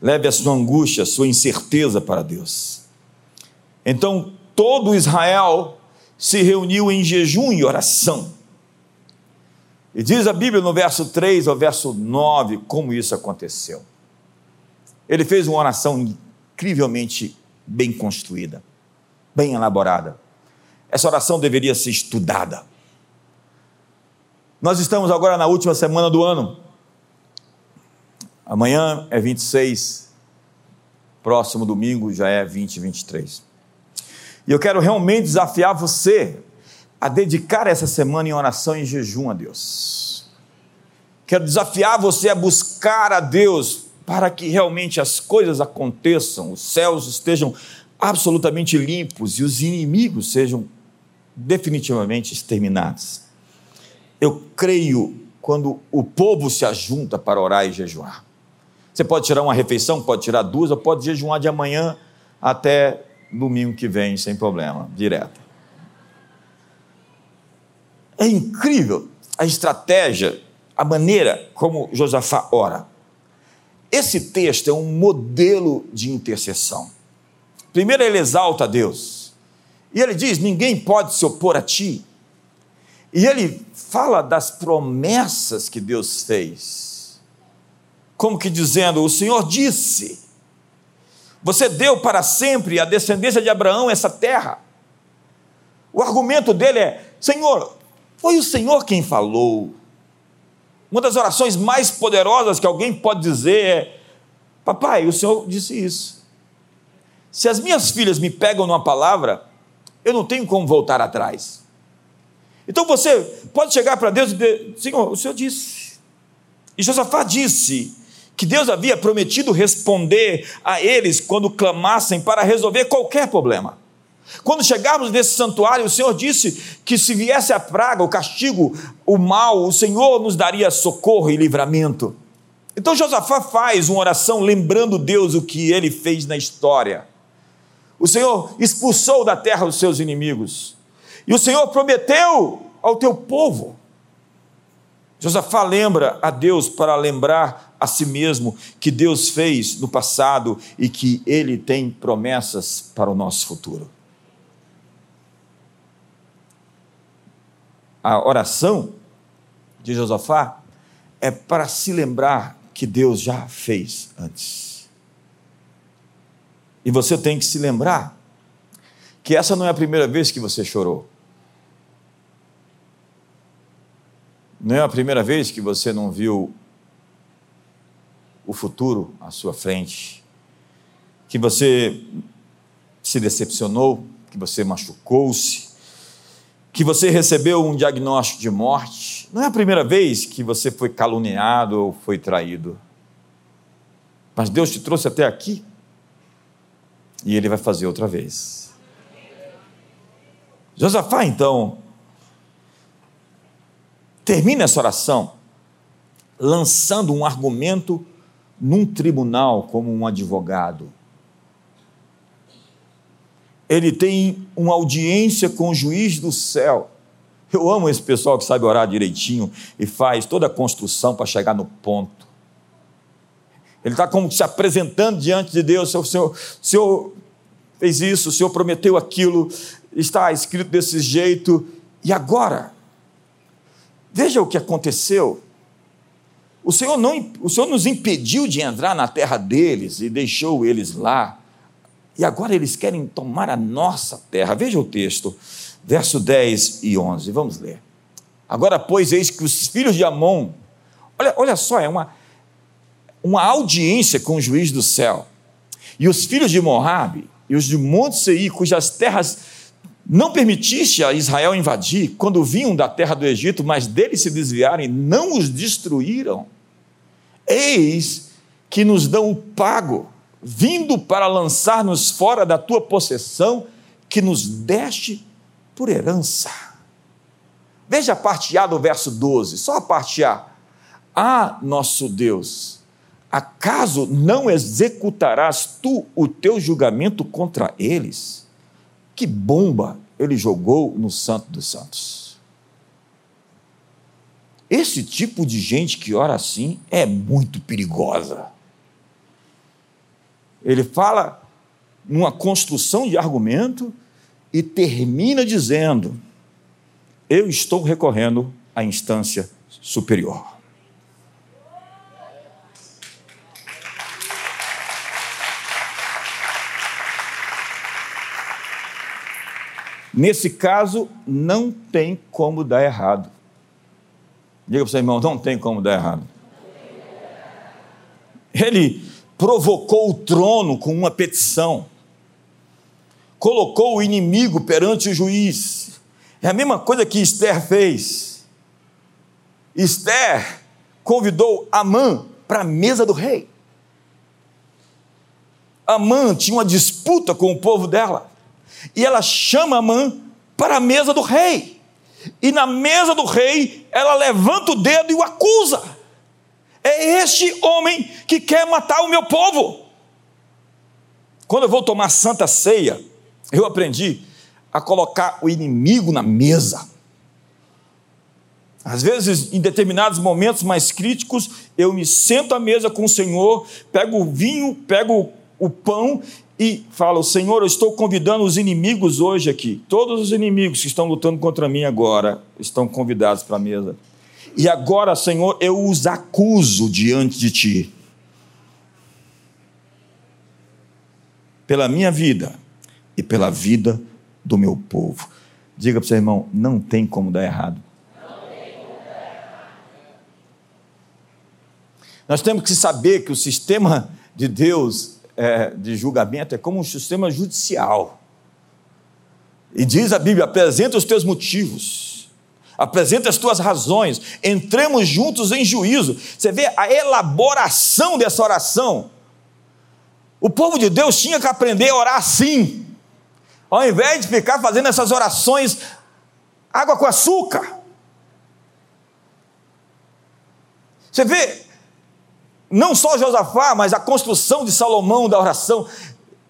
Leve a sua angústia, a sua incerteza para Deus. Então todo Israel se reuniu em jejum e oração. E diz a Bíblia no verso 3 ao verso 9 como isso aconteceu. Ele fez uma oração incrivelmente bem construída, bem elaborada. Essa oração deveria ser estudada. Nós estamos agora na última semana do ano. Amanhã é 26, próximo domingo já é 20, 23. E eu quero realmente desafiar você a dedicar essa semana em oração e jejum a Deus. Quero desafiar você a buscar a Deus para que realmente as coisas aconteçam, os céus estejam absolutamente limpos e os inimigos sejam definitivamente exterminados. Eu creio quando o povo se ajunta para orar e jejuar. Você pode tirar uma refeição, pode tirar duas, ou pode jejuar de amanhã até domingo que vem, sem problema, direto. É incrível a estratégia, a maneira como Josafá ora. Esse texto é um modelo de intercessão. Primeiro, ele exalta a Deus. E ele diz: ninguém pode se opor a ti. E ele fala das promessas que Deus fez. Como que dizendo: o Senhor disse, você deu para sempre a descendência de Abraão essa terra. O argumento dele é: Senhor, foi o Senhor quem falou. Uma das orações mais poderosas que alguém pode dizer é: Papai, o senhor disse isso. Se as minhas filhas me pegam numa palavra, eu não tenho como voltar atrás. Então você pode chegar para Deus e dizer: Senhor, o senhor disse. E Josafá disse que Deus havia prometido responder a eles quando clamassem para resolver qualquer problema. Quando chegarmos nesse santuário, o Senhor disse que se viesse a praga, o castigo, o mal, o Senhor nos daria socorro e livramento. Então Josafá faz uma oração lembrando Deus o que ele fez na história. O Senhor expulsou da terra os seus inimigos. E o Senhor prometeu ao teu povo. Josafá lembra a Deus para lembrar a si mesmo que Deus fez no passado e que ele tem promessas para o nosso futuro. A oração de Josafá é para se lembrar que Deus já fez antes. E você tem que se lembrar que essa não é a primeira vez que você chorou. Não é a primeira vez que você não viu o futuro à sua frente, que você se decepcionou, que você machucou-se, que você recebeu um diagnóstico de morte. Não é a primeira vez que você foi caluniado ou foi traído. Mas Deus te trouxe até aqui e Ele vai fazer outra vez. Josafá, então, termina essa oração lançando um argumento num tribunal como um advogado ele tem uma audiência com o juiz do céu. Eu amo esse pessoal que sabe orar direitinho e faz toda a construção para chegar no ponto. Ele está como se apresentando diante de Deus: o senhor, o senhor fez isso, o Senhor prometeu aquilo, está escrito desse jeito, e agora? Veja o que aconteceu. O Senhor, não, o Senhor nos impediu de entrar na terra deles e deixou eles lá. E agora eles querem tomar a nossa terra. Veja o texto, verso 10 e 11. Vamos ler. Agora, pois, eis que os filhos de Amon, olha, olha só, é uma, uma audiência com o juiz do céu. E os filhos de Moabe e os de Monte Seir, cujas terras não permitiste a Israel invadir, quando vinham da terra do Egito, mas deles se desviarem, não os destruíram. Eis que nos dão o pago vindo para lançar-nos fora da tua possessão, que nos deste por herança. Veja a parte A do verso 12, só a parte A. Ah, nosso Deus, acaso não executarás tu o teu julgamento contra eles? Que bomba ele jogou no Santo dos Santos. Esse tipo de gente que ora assim é muito perigosa. Ele fala numa construção de argumento e termina dizendo: Eu estou recorrendo à instância superior. Nesse caso, não tem como dar errado. Diga para o seu irmão: não tem como dar errado. Ele provocou o trono com uma petição, colocou o inimigo perante o juiz. É a mesma coisa que Esther fez. Esther convidou Amã para a mesa do rei. Amã tinha uma disputa com o povo dela. E ela chama Amã para a mesa do rei. E na mesa do rei, ela levanta o dedo e o acusa. É este homem que quer matar o meu povo. Quando eu vou tomar santa ceia, eu aprendi a colocar o inimigo na mesa. Às vezes, em determinados momentos mais críticos, eu me sento à mesa com o Senhor, pego o vinho, pego o pão e falo: Senhor, eu estou convidando os inimigos hoje aqui. Todos os inimigos que estão lutando contra mim agora estão convidados para a mesa. E agora, Senhor, eu os acuso diante de Ti. Pela minha vida e pela vida do meu povo. Diga para o seu irmão: não tem como dar errado. Nós temos que saber que o sistema de Deus é, de julgamento é como um sistema judicial. E diz a Bíblia: apresenta os teus motivos, apresenta as tuas razões, entremos juntos em juízo. Você vê a elaboração dessa oração. O povo de Deus tinha que aprender a orar assim, ao invés de ficar fazendo essas orações água com açúcar. Você vê, não só Josafá, mas a construção de Salomão da oração.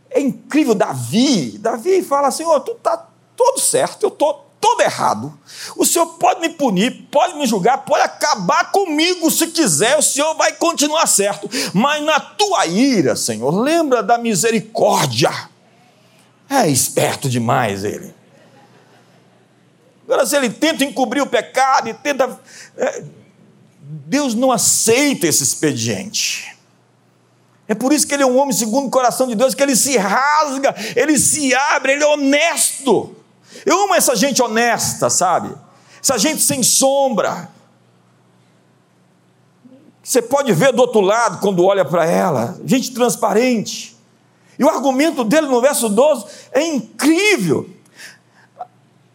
É incrível, Davi. Davi fala: Senhor, tu está todo certo, eu estou todo errado. O Senhor pode me punir, pode me julgar, pode acabar comigo se quiser, o Senhor vai continuar certo. Mas na tua ira, Senhor, lembra da misericórdia. É esperto demais ele. Agora, se ele tenta encobrir o pecado e tenta. É, Deus não aceita esse expediente. É por isso que ele é um homem segundo o coração de Deus, que ele se rasga, ele se abre, ele é honesto. Eu amo essa gente honesta, sabe? Essa gente sem sombra. Você pode ver do outro lado quando olha para ela, gente transparente. E o argumento dele no verso 12 é incrível.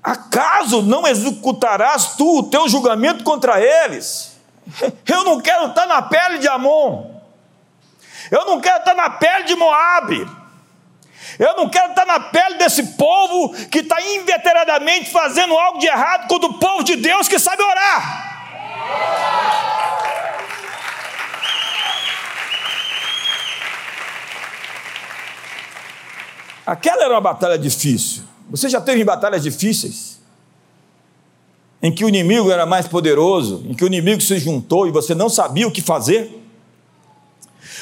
Acaso não executarás tu o teu julgamento contra eles? Eu não quero estar na pele de Amon. Eu não quero estar na pele de Moabe. Eu não quero estar na pele desse povo que está inveteradamente fazendo algo de errado contra o povo de Deus que sabe orar. Aquela era uma batalha difícil. Você já teve batalhas difíceis? em que o inimigo era mais poderoso, em que o inimigo se juntou e você não sabia o que fazer?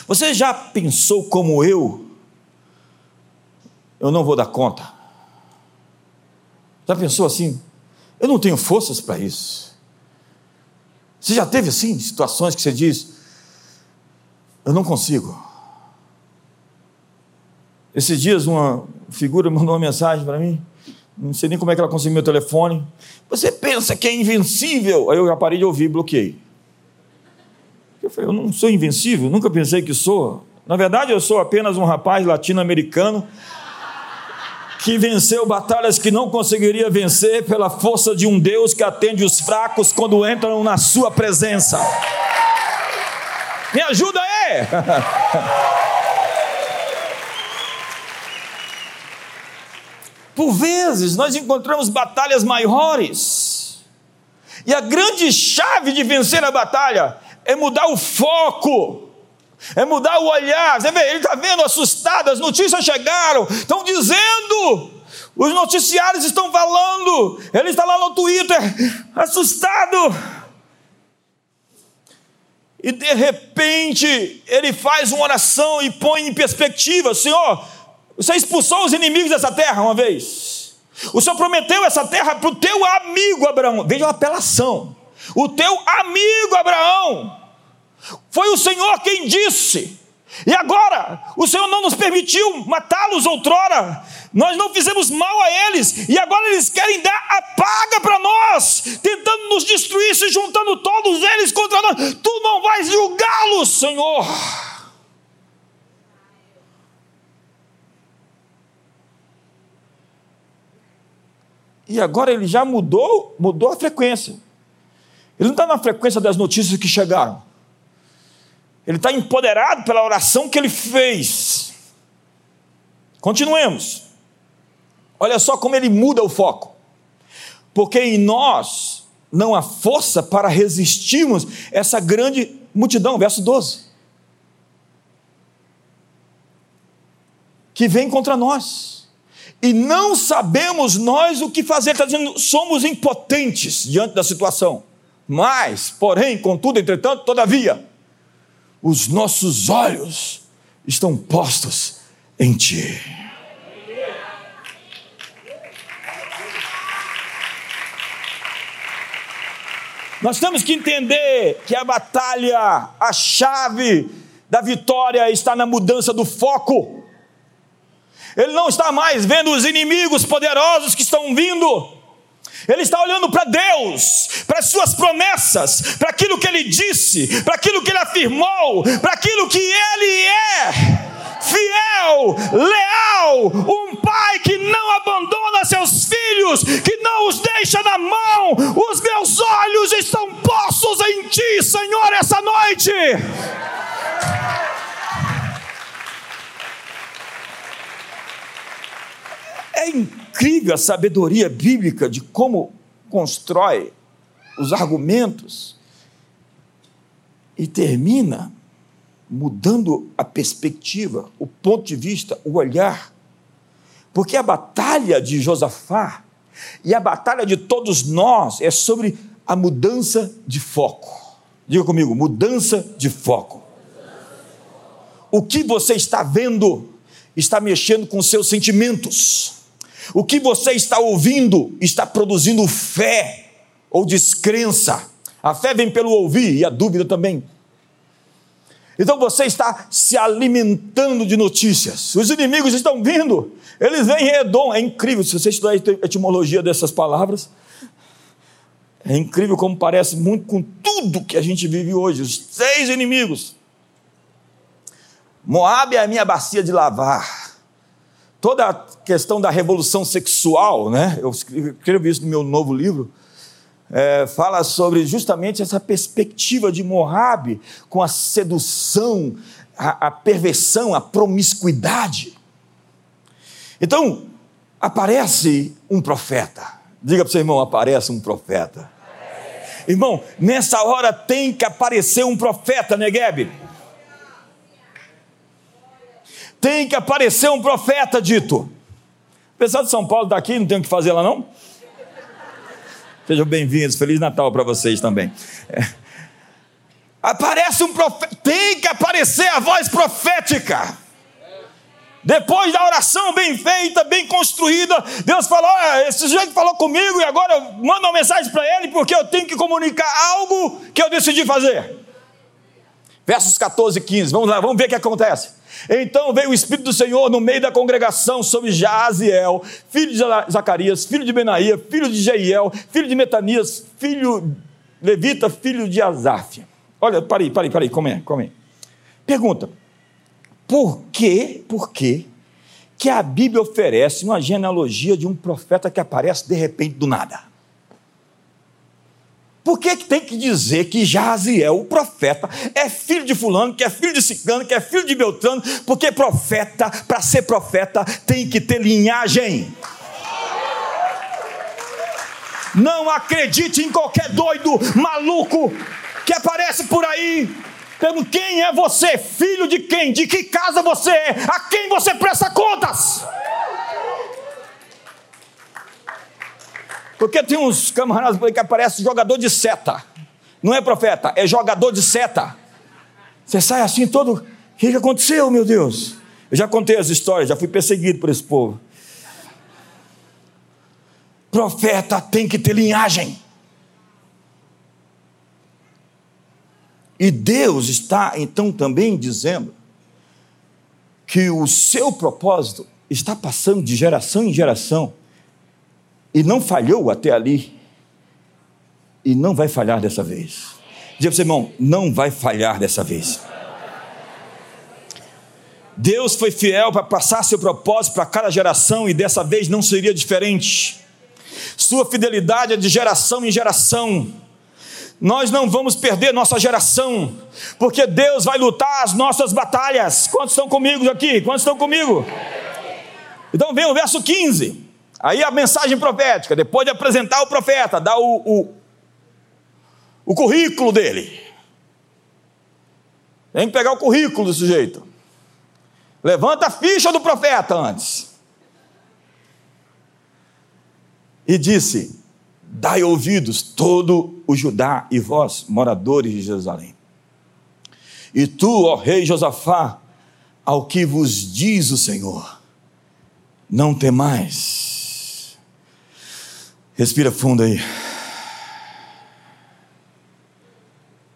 Você já pensou como eu? Eu não vou dar conta. Já pensou assim? Eu não tenho forças para isso. Você já teve assim situações que você diz: Eu não consigo. Esses dias uma figura mandou uma mensagem para mim. Não sei nem como é que ela conseguiu meu telefone. Você pensa que é invencível? Aí eu já parei de ouvir, bloqueei. Eu falei, eu não sou invencível, nunca pensei que sou. Na verdade, eu sou apenas um rapaz latino-americano que venceu batalhas que não conseguiria vencer pela força de um Deus que atende os fracos quando entram na sua presença. Me ajuda aí! Por vezes nós encontramos batalhas maiores, e a grande chave de vencer a batalha é mudar o foco, é mudar o olhar. Você vê, ele está vendo assustado, as notícias chegaram, estão dizendo, os noticiários estão falando, ele está lá no Twitter, assustado. E de repente ele faz uma oração e põe em perspectiva: Senhor, você expulsou os inimigos dessa terra uma vez. O Senhor prometeu essa terra para o teu amigo Abraão. Veja a apelação. O teu amigo Abraão. Foi o Senhor quem disse. E agora, o Senhor não nos permitiu matá-los outrora, nós não fizemos mal a eles, e agora eles querem dar a paga para nós, tentando nos destruir, se juntando todos eles contra nós. Tu não vais julgá-los, Senhor. E agora ele já mudou, mudou a frequência. Ele não está na frequência das notícias que chegaram. Ele está empoderado pela oração que ele fez. Continuemos. Olha só como ele muda o foco. Porque em nós não há força para resistirmos essa grande multidão, verso 12. Que vem contra nós e não sabemos nós o que fazer. Está dizendo, somos impotentes diante da situação. Mas, porém, contudo, entretanto, todavia, os nossos olhos estão postos em Ti. Nós temos que entender que a batalha, a chave da vitória está na mudança do foco. Ele não está mais vendo os inimigos poderosos que estão vindo. Ele está olhando para Deus, para as suas promessas, para aquilo que ele disse, para aquilo que ele afirmou, para aquilo que ele é. Fiel, leal, um pai que não abandona seus filhos, que não os deixa na mão. Os meus olhos estão postos em ti, Senhor, essa noite. É incrível a sabedoria bíblica de como constrói os argumentos e termina mudando a perspectiva, o ponto de vista, o olhar. Porque a batalha de Josafá e a batalha de todos nós é sobre a mudança de foco. Diga comigo, mudança de foco. O que você está vendo está mexendo com seus sentimentos. O que você está ouvindo está produzindo fé ou descrença. A fé vem pelo ouvir e a dúvida também. Então você está se alimentando de notícias. Os inimigos estão vindo, eles vêm redondo. É incrível, se você estudar a etimologia dessas palavras, é incrível como parece muito com tudo que a gente vive hoje. Os seis inimigos. Moab é a minha bacia de lavar toda a questão da revolução sexual, né? eu escrevo isso no meu novo livro, é, fala sobre justamente essa perspectiva de Moab com a sedução, a, a perversão, a promiscuidade. Então, aparece um profeta. Diga para o seu irmão: aparece um profeta. Irmão, nessa hora tem que aparecer um profeta, Negueb. Tem que aparecer um profeta dito. O pessoal de São Paulo está aqui, não tem o que fazer lá não? Sejam bem-vindos, Feliz Natal para vocês também. É. Aparece um profeta, tem que aparecer a voz profética. Depois da oração bem feita, bem construída, Deus falou: esse sujeito falou comigo e agora eu mando uma mensagem para ele porque eu tenho que comunicar algo que eu decidi fazer. Versos 14 e 15, vamos lá, vamos ver o que acontece. Então veio o Espírito do Senhor no meio da congregação sobre Jaziel, filho de Zacarias, filho de Benaía, filho de Jeiel, filho de Metanias, filho levita, filho de Asaf. Olha, parei, parei, parei, come aí, come aí. Pergunta: por que, por que que a Bíblia oferece uma genealogia de um profeta que aparece de repente do nada? Por que, que tem que dizer que Jaziel, o profeta, é filho de fulano, que é filho de ciclano, que é filho de Beltrano? Porque profeta, para ser profeta, tem que ter linhagem. Não acredite em qualquer doido, maluco, que aparece por aí. Pelo quem é você? Filho de quem? De que casa você é? A quem você presta contas? Porque tem uns camaradas que aparecem jogador de seta. Não é profeta, é jogador de seta. Você sai assim todo. O que, que aconteceu, meu Deus? Eu já contei as histórias, já fui perseguido por esse povo. Profeta tem que ter linhagem. E Deus está então também dizendo que o seu propósito está passando de geração em geração e não falhou até ali. E não vai falhar dessa vez. Diga para você, irmão, não vai falhar dessa vez. Deus foi fiel para passar seu propósito para cada geração e dessa vez não seria diferente. Sua fidelidade é de geração em geração. Nós não vamos perder nossa geração, porque Deus vai lutar as nossas batalhas. Quantos estão comigo aqui? Quantos estão comigo? Então vem o verso 15. Aí a mensagem profética, depois de apresentar o profeta, dá o, o, o currículo dele. Tem que pegar o currículo do sujeito. Levanta a ficha do profeta antes. E disse: Dai ouvidos, todo o Judá e vós, moradores de Jerusalém. E tu, ó rei Josafá, ao que vos diz o Senhor, não temais Respira fundo aí.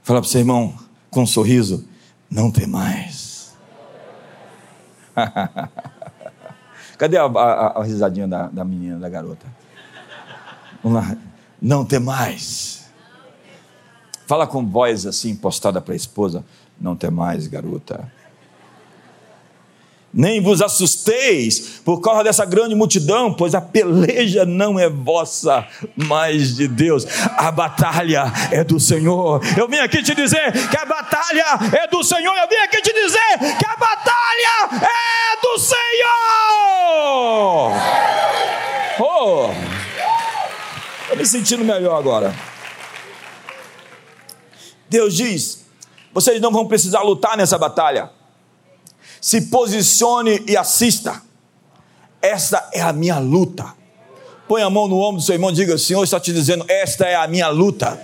Fala para o seu irmão com um sorriso: não tem mais. Cadê a, a, a risadinha da, da menina, da garota? Vamos lá. Não tem mais. Fala com voz assim, postada para a esposa. Não tem mais, garota nem vos assusteis por causa dessa grande multidão, pois a peleja não é vossa, mas de Deus. A batalha é do Senhor. Eu vim aqui te dizer que a batalha é do Senhor. Eu vim aqui te dizer que a batalha é do Senhor. Oh, estou me sentindo melhor agora. Deus diz: vocês não vão precisar lutar nessa batalha se posicione e assista. Esta é a minha luta. Põe a mão no ombro do seu irmão e diga: O Senhor está te dizendo, esta é a minha luta.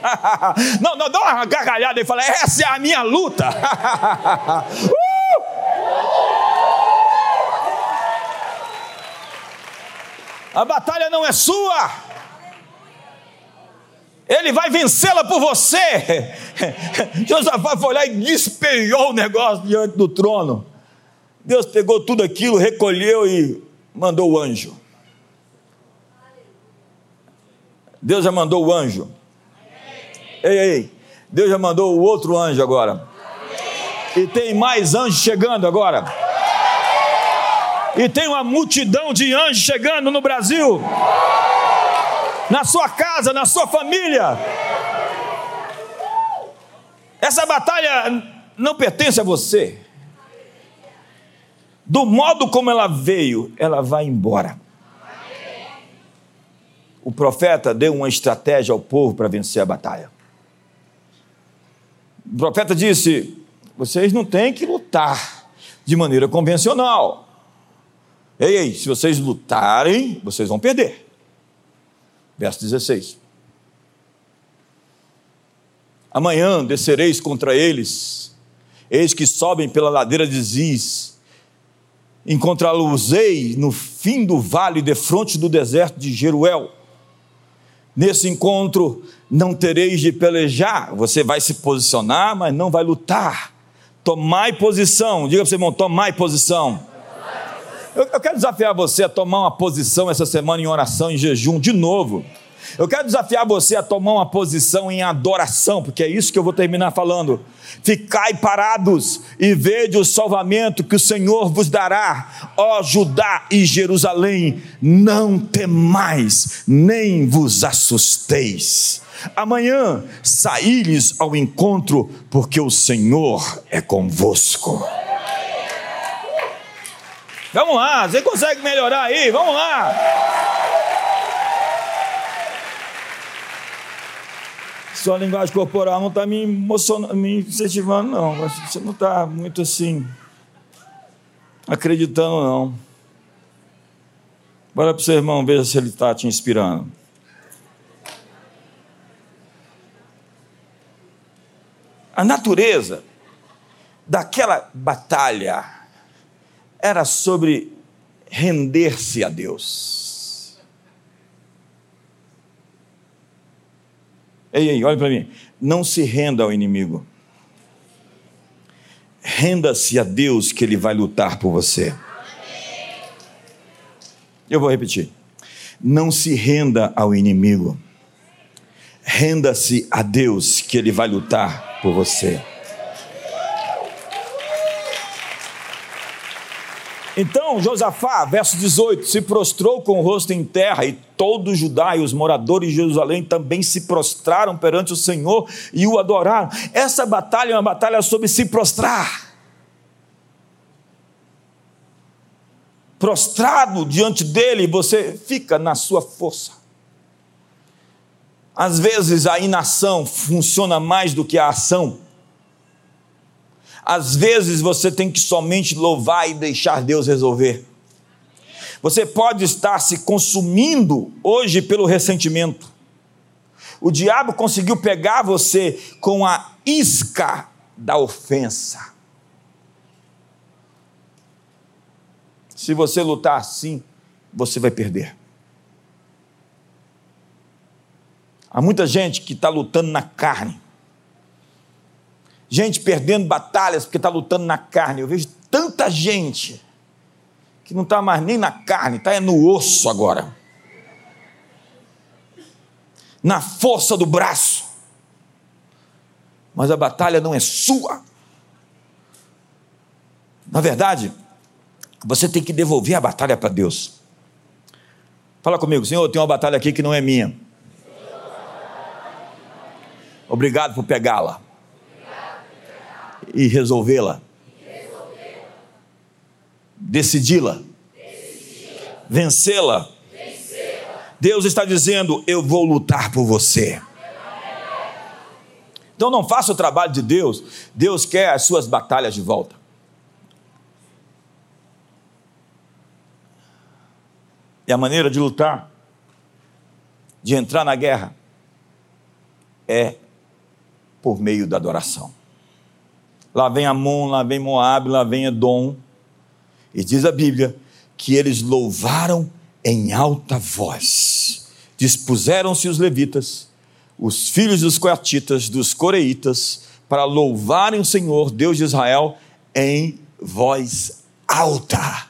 não, não, dá uma gargalhada e fala: Essa é a minha luta. uh! A batalha não é sua. Ele vai vencê-la por você. Josafá foi lá e despejou o negócio diante do trono. Deus pegou tudo aquilo, recolheu e mandou o anjo. Deus já mandou o anjo. Ei, ei, Deus já mandou o outro anjo agora. E tem mais anjos chegando agora. E tem uma multidão de anjos chegando no Brasil na sua casa, na sua família. Essa batalha não pertence a você. Do modo como ela veio, ela vai embora. O profeta deu uma estratégia ao povo para vencer a batalha. O profeta disse: vocês não têm que lutar de maneira convencional. Ei, ei, se vocês lutarem, vocês vão perder. Verso 16. Amanhã descereis contra eles, eis que sobem pela ladeira de Ziz, encontrá-los-ei no fim do vale, defronte do deserto de Jeruel. Nesse encontro não tereis de pelejar, você vai se posicionar, mas não vai lutar. Tomai posição, diga para o seu irmão: tomai posição. Eu, eu quero desafiar você a tomar uma posição essa semana em oração, em jejum, de novo. Eu quero desafiar você a tomar uma posição em adoração, porque é isso que eu vou terminar falando. Ficai parados e vede o salvamento que o Senhor vos dará, ó Judá e Jerusalém. Não temais, nem vos assusteis. Amanhã saí-lhes ao encontro, porque o Senhor é convosco. Vamos lá, você consegue melhorar aí? Vamos lá. Sua linguagem corporal não está me emocionando, me incentivando, não. Você não está muito assim, acreditando, não. Bora para o seu irmão, veja se ele está te inspirando. A natureza daquela batalha era sobre render-se a Deus. Ei, ei, olha para mim. Não se renda ao inimigo. Renda-se a Deus que Ele vai lutar por você. Eu vou repetir. Não se renda ao inimigo. Renda-se a Deus que Ele vai lutar por você. Então Josafá, verso 18, se prostrou com o rosto em terra, e todo Judá e os moradores de Jerusalém também se prostraram perante o Senhor e o adoraram. Essa batalha é uma batalha sobre se prostrar. Prostrado diante dele, você fica na sua força. Às vezes a inação funciona mais do que a ação. Às vezes você tem que somente louvar e deixar Deus resolver. Você pode estar se consumindo hoje pelo ressentimento. O diabo conseguiu pegar você com a isca da ofensa. Se você lutar assim, você vai perder. Há muita gente que está lutando na carne gente perdendo batalhas porque está lutando na carne. Eu vejo tanta gente que não está mais nem na carne, está no osso agora. na força do braço. Mas a batalha não é sua. Na verdade, você tem que devolver a batalha para Deus. Fala comigo, Senhor, tem uma batalha aqui que não é minha. Obrigado por pegá-la e resolvê-la, decidi-la, vencê-la. Deus está dizendo: Eu vou lutar por você. Então não faça o trabalho de Deus, Deus quer as suas batalhas de volta. E a maneira de lutar, de entrar na guerra, é por meio da adoração. Lá vem Amon, lá vem Moab, lá vem Edom. E diz a Bíblia que eles louvaram em alta voz. Dispuseram-se os levitas, os filhos dos coatitas, dos coreitas, para louvarem o Senhor, Deus de Israel, em voz alta,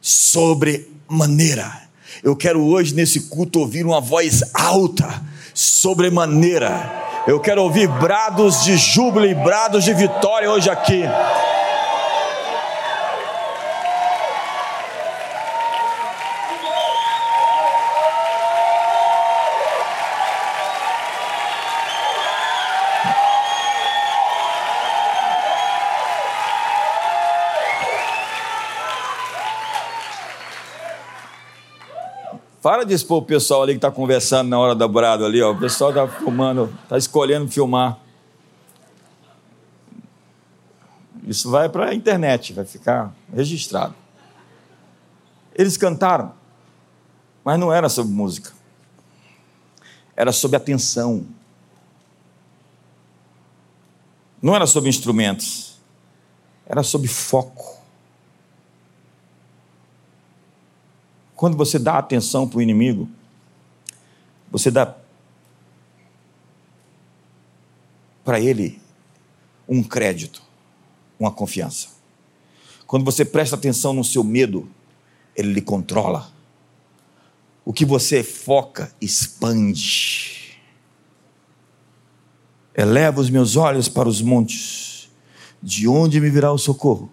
sobre maneira. Eu quero hoje nesse culto ouvir uma voz alta, sobre maneira eu quero ouvir brados de júbilo e brados de vitória hoje aqui. Para de expor o pessoal ali que está conversando na hora da brado ali, ó. O pessoal está filmando, está escolhendo filmar. Isso vai para a internet, vai ficar registrado. Eles cantaram, mas não era sobre música. Era sobre atenção. Não era sobre instrumentos. Era sobre foco. Quando você dá atenção para o inimigo, você dá para ele um crédito, uma confiança. Quando você presta atenção no seu medo, ele lhe controla. O que você foca, expande. Eleva os meus olhos para os montes, de onde me virá o socorro?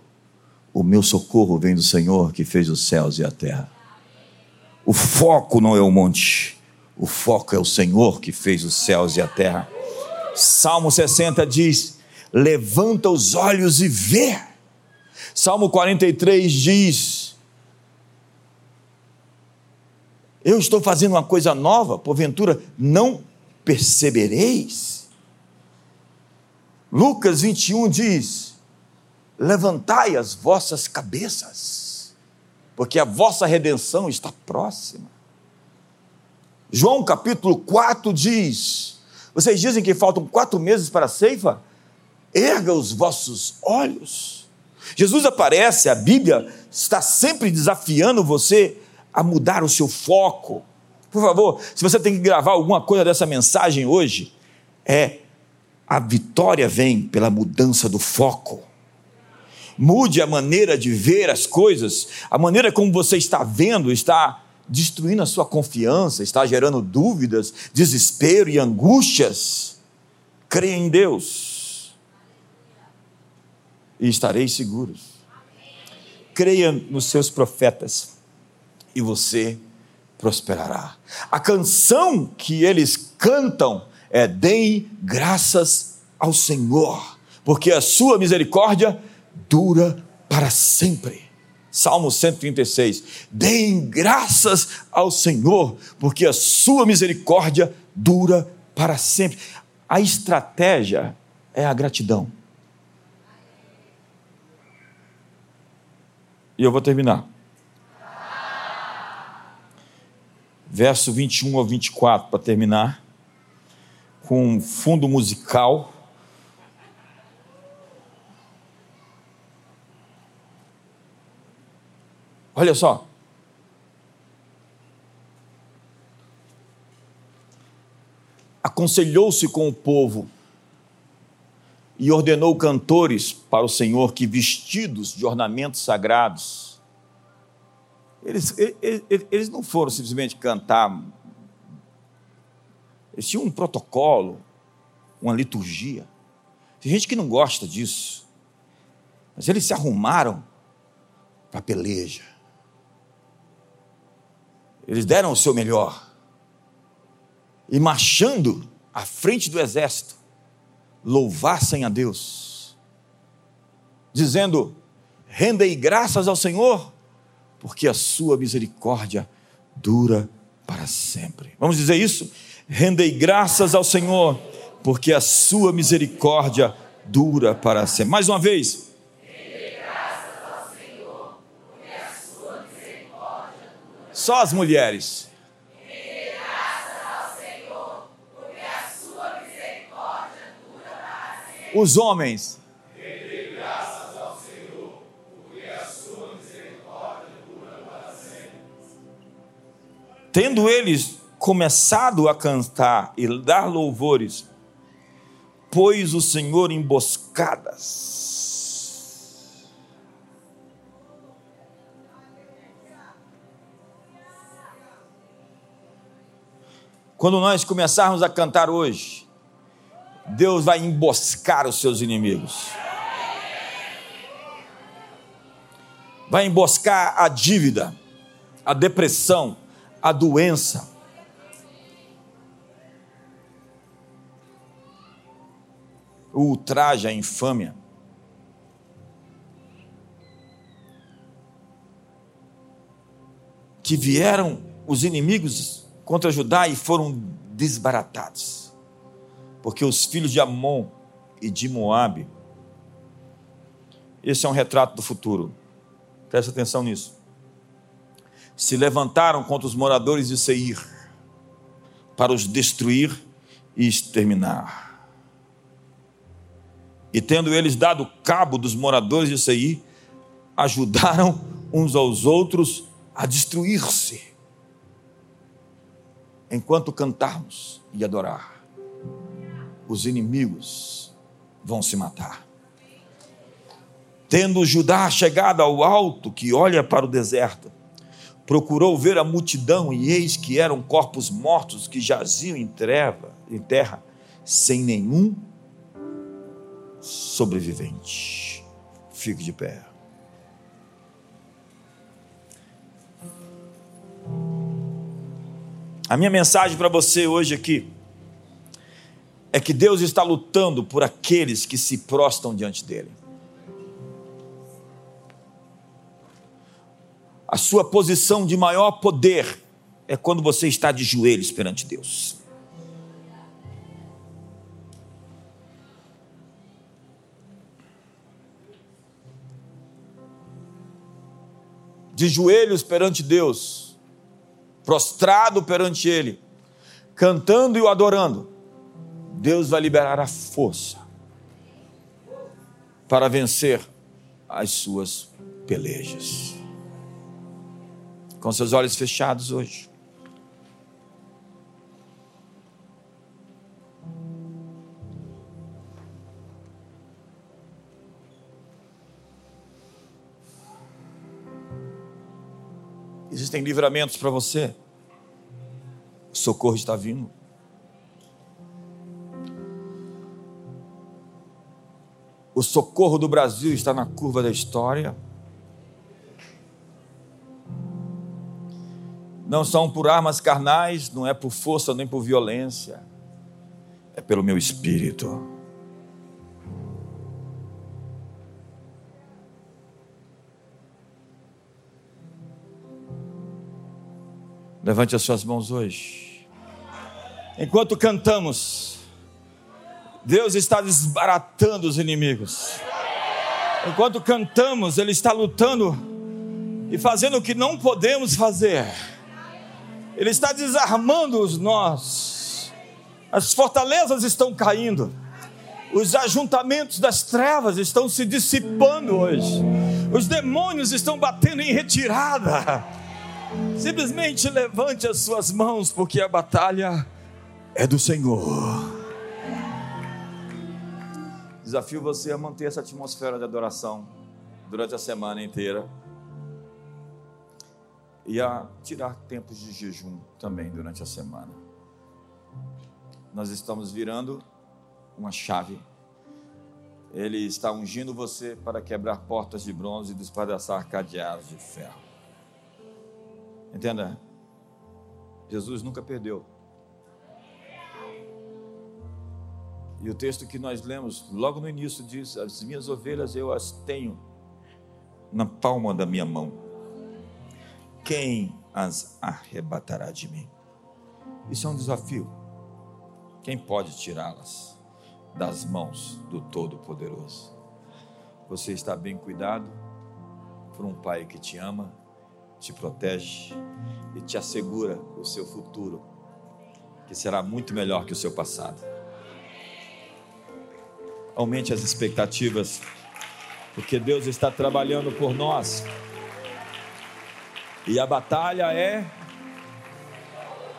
O meu socorro vem do Senhor que fez os céus e a terra. O foco não é o monte, o foco é o Senhor que fez os céus e a terra. Salmo 60 diz: Levanta os olhos e vê. Salmo 43 diz: Eu estou fazendo uma coisa nova, porventura não percebereis. Lucas 21 diz: Levantai as vossas cabeças porque a vossa redenção está próxima. João capítulo 4 diz: Vocês dizem que faltam quatro meses para a ceifa? Erga os vossos olhos. Jesus aparece, a Bíblia está sempre desafiando você a mudar o seu foco. Por favor, se você tem que gravar alguma coisa dessa mensagem hoje, é a vitória vem pela mudança do foco mude a maneira de ver as coisas, a maneira como você está vendo está destruindo a sua confiança, está gerando dúvidas, desespero e angústias. Creia em Deus e estareis seguros. Creia nos seus profetas e você prosperará. A canção que eles cantam é: Deem graças ao Senhor, porque a sua misericórdia dura para sempre. Salmo 136. Deem graças ao Senhor, porque a sua misericórdia dura para sempre. A estratégia é a gratidão. E eu vou terminar. Verso 21 ao 24, para terminar, com um fundo musical Olha só. Aconselhou-se com o povo e ordenou cantores para o Senhor que, vestidos de ornamentos sagrados, eles, eles, eles não foram simplesmente cantar, Eles tinham um protocolo, uma liturgia. Tem gente que não gosta disso. Mas eles se arrumaram para a peleja. Eles deram o seu melhor. E marchando à frente do exército, louvassem a Deus, dizendo: rendei graças ao Senhor, porque a sua misericórdia dura para sempre. Vamos dizer isso? Rendei graças ao Senhor, porque a sua misericórdia dura para sempre. Mais uma vez. Só as mulheres. Os homens. Tendo eles começado a cantar e dar louvores, pôs o Senhor emboscadas. Quando nós começarmos a cantar hoje, Deus vai emboscar os seus inimigos. Vai emboscar a dívida, a depressão, a doença. O ultraje, a infâmia. Que vieram os inimigos contra Judá e foram desbaratados. Porque os filhos de Amon e de Moabe, esse é um retrato do futuro. Presta atenção nisso se levantaram contra os moradores de Seir para os destruir e exterminar. E tendo eles dado cabo dos moradores de Seir, ajudaram uns aos outros a destruir-se. Enquanto cantarmos e adorar, os inimigos vão se matar. Tendo Judá chegado ao alto que olha para o deserto, procurou ver a multidão e eis que eram corpos mortos que jaziam em treva, em terra, sem nenhum sobrevivente. Fique de pé. A minha mensagem para você hoje aqui é que Deus está lutando por aqueles que se prostam diante dele. a sua posição de maior poder é quando você está de joelhos perante Deus. De joelhos perante Deus, prostrado perante Ele, cantando e o adorando, Deus vai liberar a força para vencer as suas pelejas com seus olhos fechados hoje. Existem livramentos para você. O socorro está vindo. O socorro do Brasil está na curva da história. não são por armas carnais, não é por força nem por violência, é pelo meu espírito. Levante as suas mãos hoje. Enquanto cantamos, Deus está desbaratando os inimigos. Enquanto cantamos, Ele está lutando e fazendo o que não podemos fazer. Ele está desarmando os nós. As fortalezas estão caindo. Os ajuntamentos das trevas estão se dissipando hoje. Os demônios estão batendo em retirada. Simplesmente levante as suas mãos, porque a batalha é do Senhor. Desafio você a manter essa atmosfera de adoração durante a semana inteira e a tirar tempos de jejum também durante a semana. nós estamos virando uma chave. Ele está ungindo você para quebrar portas de bronze e despedaçar cadeados de ferro. Entenda, Jesus nunca perdeu. E o texto que nós lemos logo no início diz: As minhas ovelhas eu as tenho na palma da minha mão. Quem as arrebatará de mim? Isso é um desafio. Quem pode tirá-las das mãos do Todo-Poderoso? Você está bem cuidado por um Pai que te ama, te protege e te assegura o seu futuro, que será muito melhor que o seu passado. Aumente as expectativas, porque Deus está trabalhando por nós. E a batalha é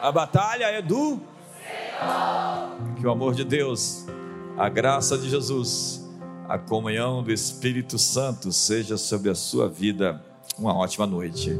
a batalha é do Senhor. Que o amor de Deus, a graça de Jesus, a comunhão do Espírito Santo seja sobre a sua vida. Uma ótima noite.